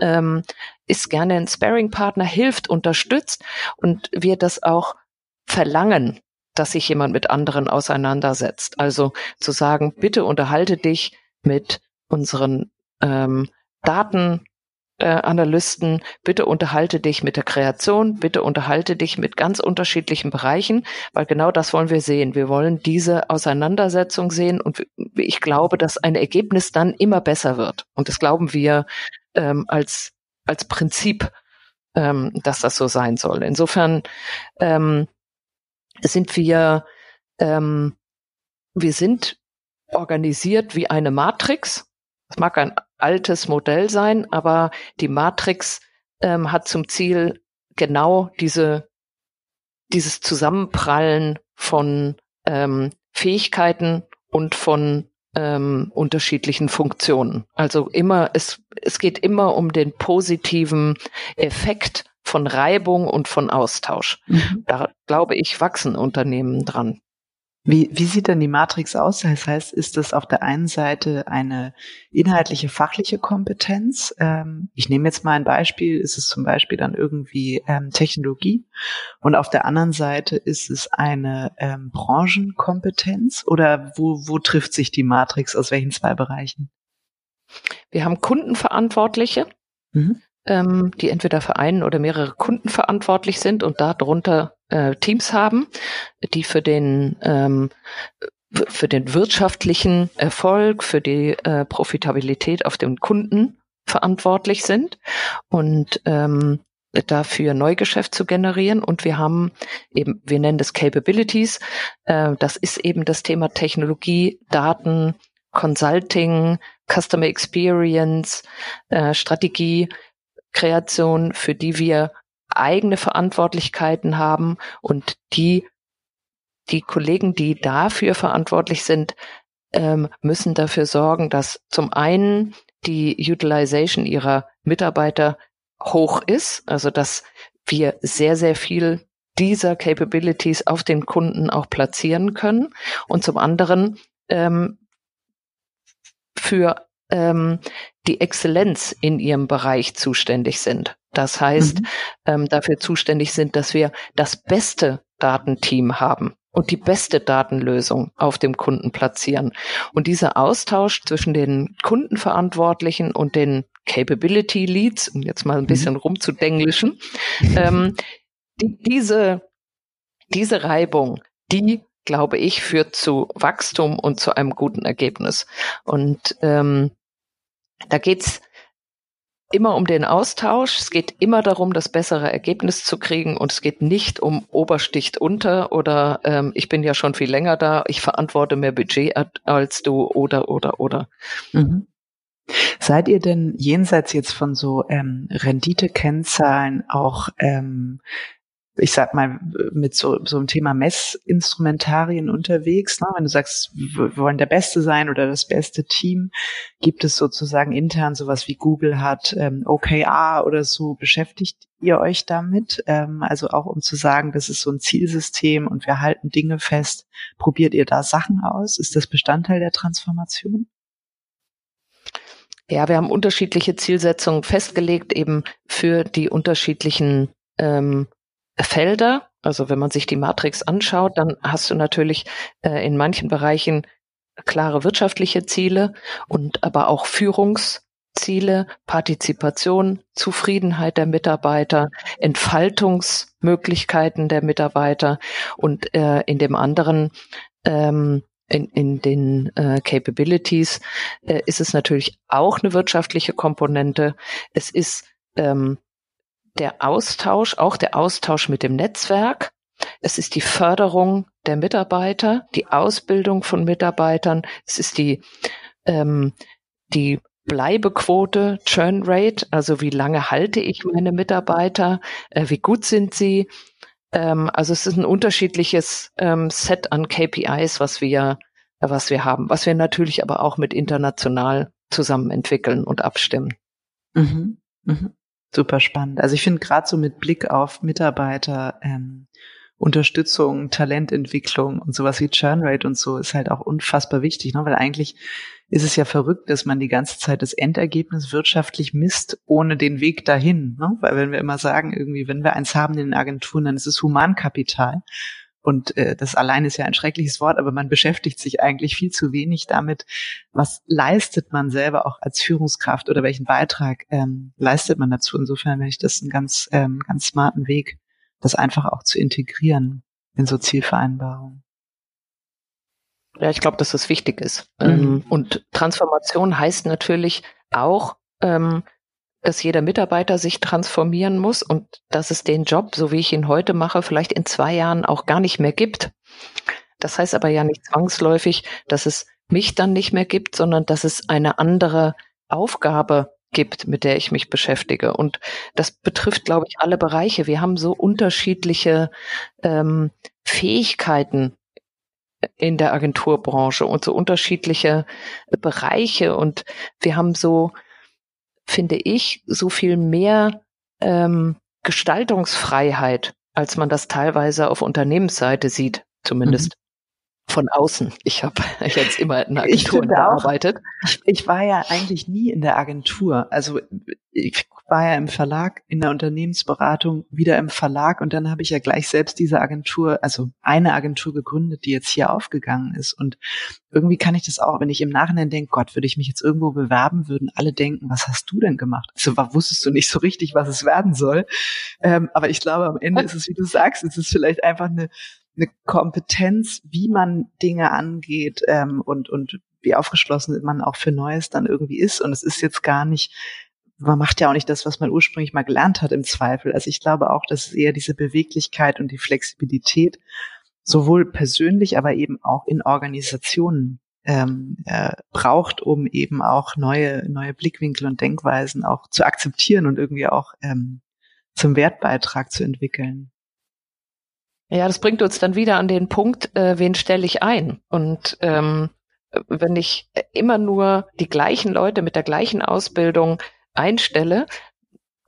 ähm, ist gerne ein Sparring-Partner, hilft, unterstützt und wir das auch verlangen, dass sich jemand mit anderen auseinandersetzt. Also zu sagen, bitte unterhalte dich mit unseren ähm, Daten, äh, Analysten, bitte unterhalte dich mit der Kreation, bitte unterhalte dich mit ganz unterschiedlichen Bereichen, weil genau das wollen wir sehen. Wir wollen diese Auseinandersetzung sehen und ich glaube, dass ein Ergebnis dann immer besser wird. Und das glauben wir ähm, als, als Prinzip, ähm, dass das so sein soll. Insofern ähm, sind wir, ähm, wir sind organisiert wie eine Matrix. Das mag ein altes Modell sein, aber die Matrix ähm, hat zum Ziel, genau diese, dieses Zusammenprallen von ähm, Fähigkeiten und von ähm, unterschiedlichen Funktionen. Also immer, es, es geht immer um den positiven Effekt von Reibung und von Austausch. Mhm. Da glaube ich, wachsen Unternehmen dran. Wie, wie sieht denn die Matrix aus? Das heißt, ist es auf der einen Seite eine inhaltliche, fachliche Kompetenz? Ähm, ich nehme jetzt mal ein Beispiel, ist es zum Beispiel dann irgendwie ähm, Technologie? Und auf der anderen Seite ist es eine ähm, Branchenkompetenz? Oder wo, wo trifft sich die Matrix? Aus welchen zwei Bereichen? Wir haben Kundenverantwortliche. Mhm ähm, die entweder für einen oder mehrere Kunden verantwortlich sind und darunter äh, Teams haben, die für den ähm, für den wirtschaftlichen Erfolg, für die äh, Profitabilität auf dem Kunden verantwortlich sind und ähm, dafür Neugeschäft zu generieren. Und wir haben eben, wir nennen das Capabilities. Äh, das ist eben das Thema Technologie, Daten, Consulting, Customer Experience, äh, Strategie, Kreation, für die wir eigene Verantwortlichkeiten haben und die die Kollegen, die dafür verantwortlich sind, ähm, müssen dafür sorgen, dass zum einen die Utilization ihrer Mitarbeiter hoch ist, also dass wir sehr, sehr viel dieser Capabilities auf den Kunden auch platzieren können und zum anderen ähm, für ähm, die Exzellenz in ihrem Bereich zuständig sind. Das heißt, mhm. ähm, dafür zuständig sind, dass wir das beste Datenteam haben und die beste Datenlösung auf dem Kunden platzieren. Und dieser Austausch zwischen den Kundenverantwortlichen und den Capability Leads, um jetzt mal ein mhm. bisschen mhm. rumzudenglischen, ähm, die, diese, diese Reibung, die glaube ich, führt zu Wachstum und zu einem guten Ergebnis. Und ähm, da geht's immer um den Austausch. Es geht immer darum, das bessere Ergebnis zu kriegen. Und es geht nicht um Obersticht unter oder ähm, ich bin ja schon viel länger da, ich verantworte mehr Budget als du oder oder oder. Mhm. Seid ihr denn jenseits jetzt von so ähm, Renditekennzahlen auch ähm, ich sag mal, mit so, so einem Thema Messinstrumentarien unterwegs. Ne? Wenn du sagst, wir wollen der Beste sein oder das beste Team, gibt es sozusagen intern sowas wie Google hat, ähm, OKR oder so. Beschäftigt ihr euch damit? Ähm, also auch um zu sagen, das ist so ein Zielsystem und wir halten Dinge fest. Probiert ihr da Sachen aus? Ist das Bestandteil der Transformation? Ja, wir haben unterschiedliche Zielsetzungen festgelegt, eben für die unterschiedlichen ähm, Felder. Also wenn man sich die Matrix anschaut, dann hast du natürlich äh, in manchen Bereichen klare wirtschaftliche Ziele und aber auch Führungsziele, Partizipation, Zufriedenheit der Mitarbeiter, Entfaltungsmöglichkeiten der Mitarbeiter und äh, in dem anderen ähm, in, in den äh, Capabilities äh, ist es natürlich auch eine wirtschaftliche Komponente. Es ist ähm, der Austausch, auch der Austausch mit dem Netzwerk. Es ist die Förderung der Mitarbeiter, die Ausbildung von Mitarbeitern. Es ist die, ähm, die Bleibequote, Churn Rate, also wie lange halte ich meine Mitarbeiter, äh, wie gut sind sie. Ähm, also es ist ein unterschiedliches ähm, Set an KPIs, was wir, äh, was wir haben, was wir natürlich aber auch mit international zusammen entwickeln und abstimmen. Mhm. Mhm. Super spannend. Also ich finde gerade so mit Blick auf Mitarbeiter, ähm, Unterstützung, Talententwicklung und sowas wie Churnrate und so ist halt auch unfassbar wichtig, ne? weil eigentlich ist es ja verrückt, dass man die ganze Zeit das Endergebnis wirtschaftlich misst, ohne den Weg dahin. Ne? Weil wenn wir immer sagen, irgendwie, wenn wir eins haben in den Agenturen, dann ist es Humankapital. Und äh, das allein ist ja ein schreckliches Wort, aber man beschäftigt sich eigentlich viel zu wenig damit, was leistet man selber auch als Führungskraft oder welchen Beitrag ähm, leistet man dazu. Insofern wäre ich das einen ganz, ähm, ganz smarten Weg, das einfach auch zu integrieren in so Zielvereinbarungen. Ja, ich glaube, dass das wichtig ist. Mhm. Ähm, und Transformation heißt natürlich auch, ähm, dass jeder Mitarbeiter sich transformieren muss und dass es den Job, so wie ich ihn heute mache, vielleicht in zwei Jahren auch gar nicht mehr gibt. Das heißt aber ja nicht zwangsläufig, dass es mich dann nicht mehr gibt, sondern dass es eine andere Aufgabe gibt, mit der ich mich beschäftige. Und das betrifft, glaube ich, alle Bereiche. Wir haben so unterschiedliche ähm, Fähigkeiten in der Agenturbranche und so unterschiedliche Bereiche. Und wir haben so finde ich, so viel mehr ähm, Gestaltungsfreiheit, als man das teilweise auf Unternehmensseite sieht, zumindest. Von außen. Ich habe jetzt immer in Agenturen gearbeitet. Ich, ich, war ja eigentlich nie in der Agentur. Also ich war ja im Verlag, in der Unternehmensberatung, wieder im Verlag und dann habe ich ja gleich selbst diese Agentur, also eine Agentur gegründet, die jetzt hier aufgegangen ist. Und irgendwie kann ich das auch, wenn ich im Nachhinein denke, Gott, würde ich mich jetzt irgendwo bewerben, würden alle denken, was hast du denn gemacht? Also wusstest du nicht so richtig, was es werden soll. Ähm, aber ich glaube, am Ende ist es, wie du sagst, es ist vielleicht einfach eine eine Kompetenz, wie man Dinge angeht ähm, und, und wie aufgeschlossen man auch für Neues dann irgendwie ist. Und es ist jetzt gar nicht, man macht ja auch nicht das, was man ursprünglich mal gelernt hat im Zweifel. Also ich glaube auch, dass es eher diese Beweglichkeit und die Flexibilität sowohl persönlich, aber eben auch in Organisationen ähm, äh, braucht, um eben auch neue, neue Blickwinkel und Denkweisen auch zu akzeptieren und irgendwie auch ähm, zum Wertbeitrag zu entwickeln. Ja, das bringt uns dann wieder an den Punkt, äh, wen stelle ich ein? Und ähm, wenn ich immer nur die gleichen Leute mit der gleichen Ausbildung einstelle,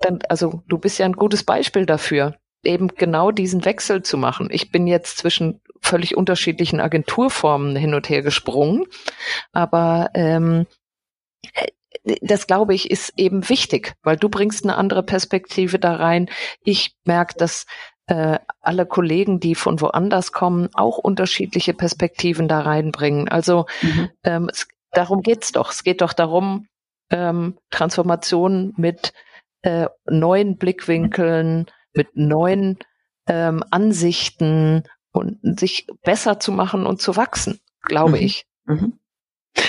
dann, also du bist ja ein gutes Beispiel dafür, eben genau diesen Wechsel zu machen. Ich bin jetzt zwischen völlig unterschiedlichen Agenturformen hin und her gesprungen, aber ähm, das glaube ich ist eben wichtig, weil du bringst eine andere Perspektive da rein. Ich merke, dass äh, alle Kollegen, die von woanders kommen, auch unterschiedliche Perspektiven da reinbringen. Also mhm. ähm, es, darum geht's doch. Es geht doch darum, ähm, Transformation mit äh, neuen Blickwinkeln, mit neuen ähm, Ansichten und sich besser zu machen und zu wachsen, glaube mhm. ich. Mhm.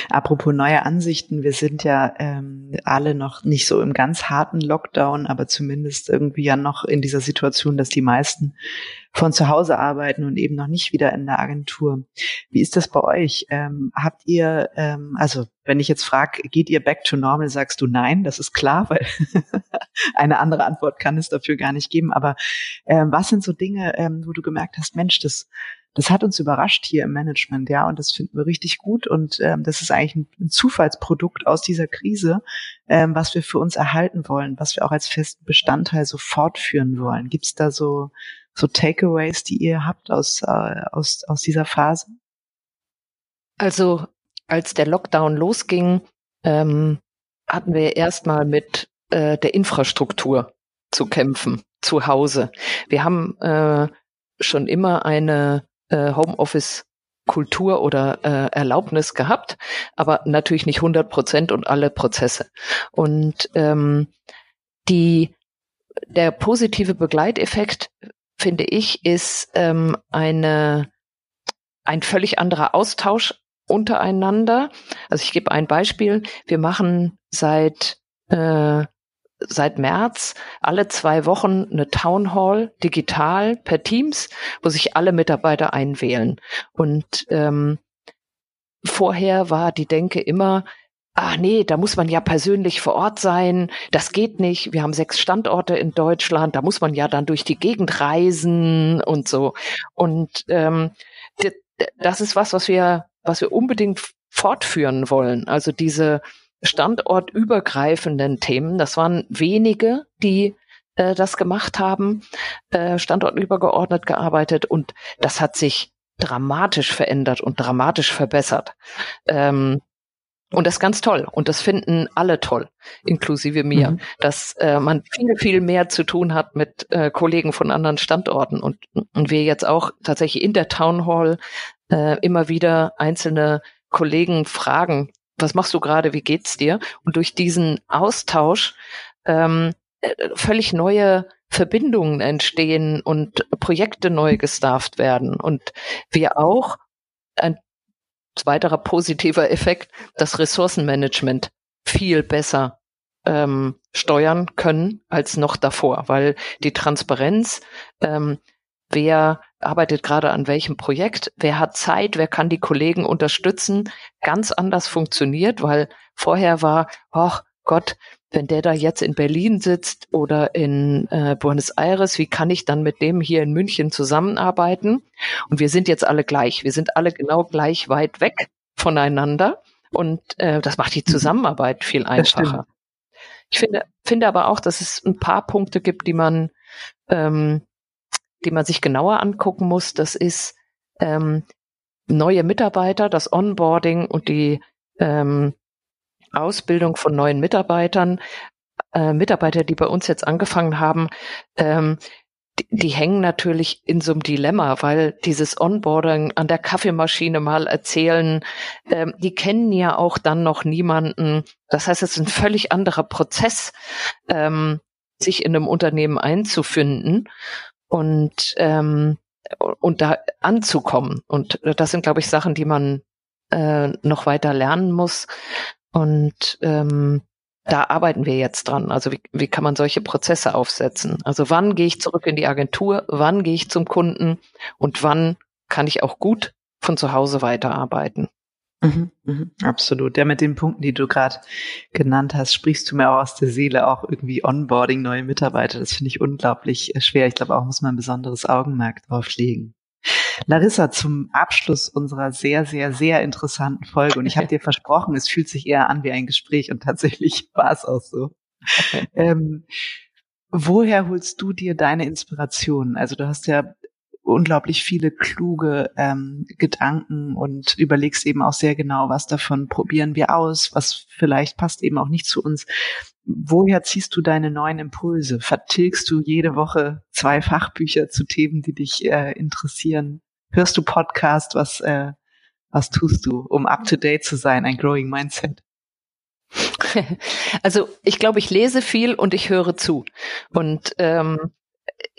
Apropos neue Ansichten, wir sind ja ähm, alle noch nicht so im ganz harten Lockdown, aber zumindest irgendwie ja noch in dieser Situation, dass die meisten von zu Hause arbeiten und eben noch nicht wieder in der Agentur. Wie ist das bei euch? Ähm, habt ihr, ähm, also wenn ich jetzt frage, geht ihr back to normal, sagst du nein, das ist klar, weil eine andere Antwort kann es dafür gar nicht geben. Aber ähm, was sind so Dinge, ähm, wo du gemerkt hast, Mensch, das das hat uns überrascht hier im Management, ja, und das finden wir richtig gut und ähm, das ist eigentlich ein, Zufallsprodukt aus dieser Krise, ähm, was wir für uns erhalten wollen, was wir auch als festen Bestandteil so fortführen wollen. Gibt es da so so Takeaways, die ihr habt aus äh, aus aus dieser Phase? Also als der Lockdown losging, ähm, hatten wir erstmal mit äh, der Infrastruktur zu kämpfen zu Hause. Wir haben äh, schon immer eine äh, Homeoffice Kultur oder äh, Erlaubnis gehabt, aber natürlich nicht 100 Prozent und alle Prozesse. Und ähm, die, der positive Begleiteffekt, finde ich, ist ähm, eine, ein völlig anderer Austausch untereinander. Also ich gebe ein Beispiel. Wir machen seit äh, seit März alle zwei Wochen eine Town Hall digital per Teams, wo sich alle Mitarbeiter einwählen. Und ähm, vorher war die Denke immer, ach nee, da muss man ja persönlich vor Ort sein, das geht nicht. Wir haben sechs Standorte in Deutschland, da muss man ja dann durch die Gegend reisen und so. Und ähm, das ist was, was wir, was wir unbedingt fortführen wollen. Also diese standortübergreifenden Themen. Das waren wenige, die äh, das gemacht haben, äh, standortübergeordnet gearbeitet und das hat sich dramatisch verändert und dramatisch verbessert. Ähm, und das ist ganz toll. Und das finden alle toll, inklusive mir, mhm. dass äh, man viel, viel mehr zu tun hat mit äh, Kollegen von anderen Standorten. Und, und wir jetzt auch tatsächlich in der Town Hall äh, immer wieder einzelne Kollegen fragen, was machst du gerade, wie geht's dir? Und durch diesen Austausch ähm, äh, völlig neue Verbindungen entstehen und Projekte neu gestafft werden. Und wir auch, ein weiterer positiver Effekt, das Ressourcenmanagement viel besser ähm, steuern können als noch davor, weil die Transparenz, ähm, wer arbeitet gerade an welchem Projekt, wer hat Zeit, wer kann die Kollegen unterstützen, ganz anders funktioniert, weil vorher war, ach Gott, wenn der da jetzt in Berlin sitzt oder in äh, Buenos Aires, wie kann ich dann mit dem hier in München zusammenarbeiten? Und wir sind jetzt alle gleich, wir sind alle genau gleich weit weg voneinander und äh, das macht die mhm. Zusammenarbeit viel einfacher. Ich finde, finde aber auch, dass es ein paar Punkte gibt, die man ähm, die man sich genauer angucken muss, das ist ähm, neue Mitarbeiter, das Onboarding und die ähm, Ausbildung von neuen Mitarbeitern. Äh, Mitarbeiter, die bei uns jetzt angefangen haben, ähm, die, die hängen natürlich in so einem Dilemma, weil dieses Onboarding an der Kaffeemaschine mal erzählen, ähm, die kennen ja auch dann noch niemanden. Das heißt, es ist ein völlig anderer Prozess, ähm, sich in einem Unternehmen einzufinden und ähm, und da anzukommen. Und das sind, glaube ich, Sachen, die man äh, noch weiter lernen muss. Und ähm, da arbeiten wir jetzt dran. Also wie, wie kann man solche Prozesse aufsetzen? Also wann gehe ich zurück in die Agentur? Wann gehe ich zum Kunden? Und wann kann ich auch gut von zu Hause weiterarbeiten? Mhm, mhm, absolut. Ja, mit den Punkten, die du gerade genannt hast, sprichst du mir auch aus der Seele auch irgendwie Onboarding neue Mitarbeiter. Das finde ich unglaublich äh, schwer. Ich glaube auch muss man ein besonderes Augenmerk drauf legen. Larissa, zum Abschluss unserer sehr, sehr, sehr interessanten Folge. Und ich habe dir versprochen, es fühlt sich eher an wie ein Gespräch und tatsächlich war es auch so. ähm, woher holst du dir deine Inspiration? Also du hast ja unglaublich viele kluge ähm, Gedanken und überlegst eben auch sehr genau, was davon probieren wir aus, was vielleicht passt eben auch nicht zu uns. Woher ziehst du deine neuen Impulse? Vertilgst du jede Woche zwei Fachbücher zu Themen, die dich äh, interessieren? Hörst du Podcast? Was, äh, was tust du, um up to date zu sein? Ein Growing Mindset. Also ich glaube, ich lese viel und ich höre zu. Und ähm,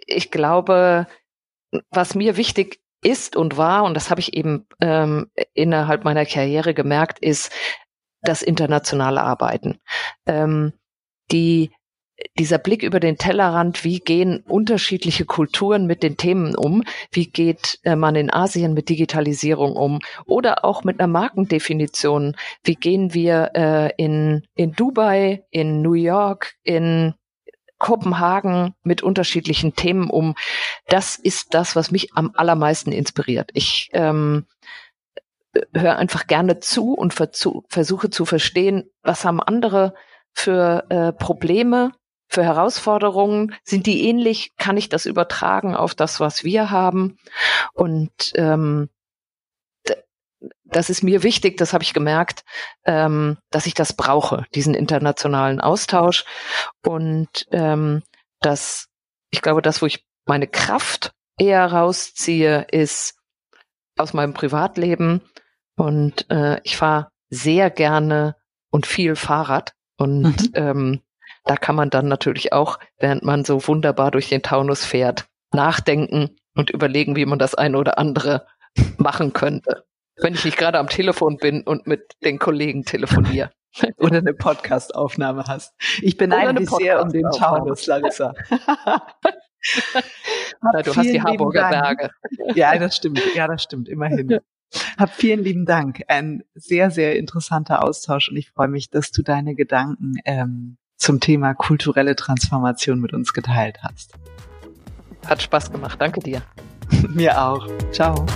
ich glaube, was mir wichtig ist und war, und das habe ich eben ähm, innerhalb meiner Karriere gemerkt, ist das internationale Arbeiten. Ähm, die, dieser Blick über den Tellerrand, wie gehen unterschiedliche Kulturen mit den Themen um? Wie geht äh, man in Asien mit Digitalisierung um? Oder auch mit einer Markendefinition. Wie gehen wir äh, in, in Dubai, in New York, in Kopenhagen mit unterschiedlichen Themen um. Das ist das, was mich am allermeisten inspiriert. Ich ähm, höre einfach gerne zu und versuche zu verstehen, was haben andere für äh, Probleme, für Herausforderungen? Sind die ähnlich? Kann ich das übertragen auf das, was wir haben? Und ähm, das ist mir wichtig, das habe ich gemerkt, ähm, dass ich das brauche, diesen internationalen Austausch. Und ähm, das, ich glaube, das, wo ich meine Kraft eher rausziehe, ist aus meinem Privatleben. Und äh, ich fahre sehr gerne und viel Fahrrad. Und mhm. ähm, da kann man dann natürlich auch, während man so wunderbar durch den Taunus fährt, nachdenken und überlegen, wie man das eine oder andere machen könnte wenn ich nicht gerade am Telefon bin und mit den Kollegen telefoniere. Oder eine Podcastaufnahme hast. Ich beneide dich sehr um den Taunus, Larissa. Na, du hast die Harburger Berge. Ja, das stimmt. Ja, das stimmt. Immerhin. Hab vielen lieben Dank. Ein sehr, sehr interessanter Austausch und ich freue mich, dass du deine Gedanken ähm, zum Thema kulturelle Transformation mit uns geteilt hast. Hat Spaß gemacht. Danke dir. Mir auch. Ciao.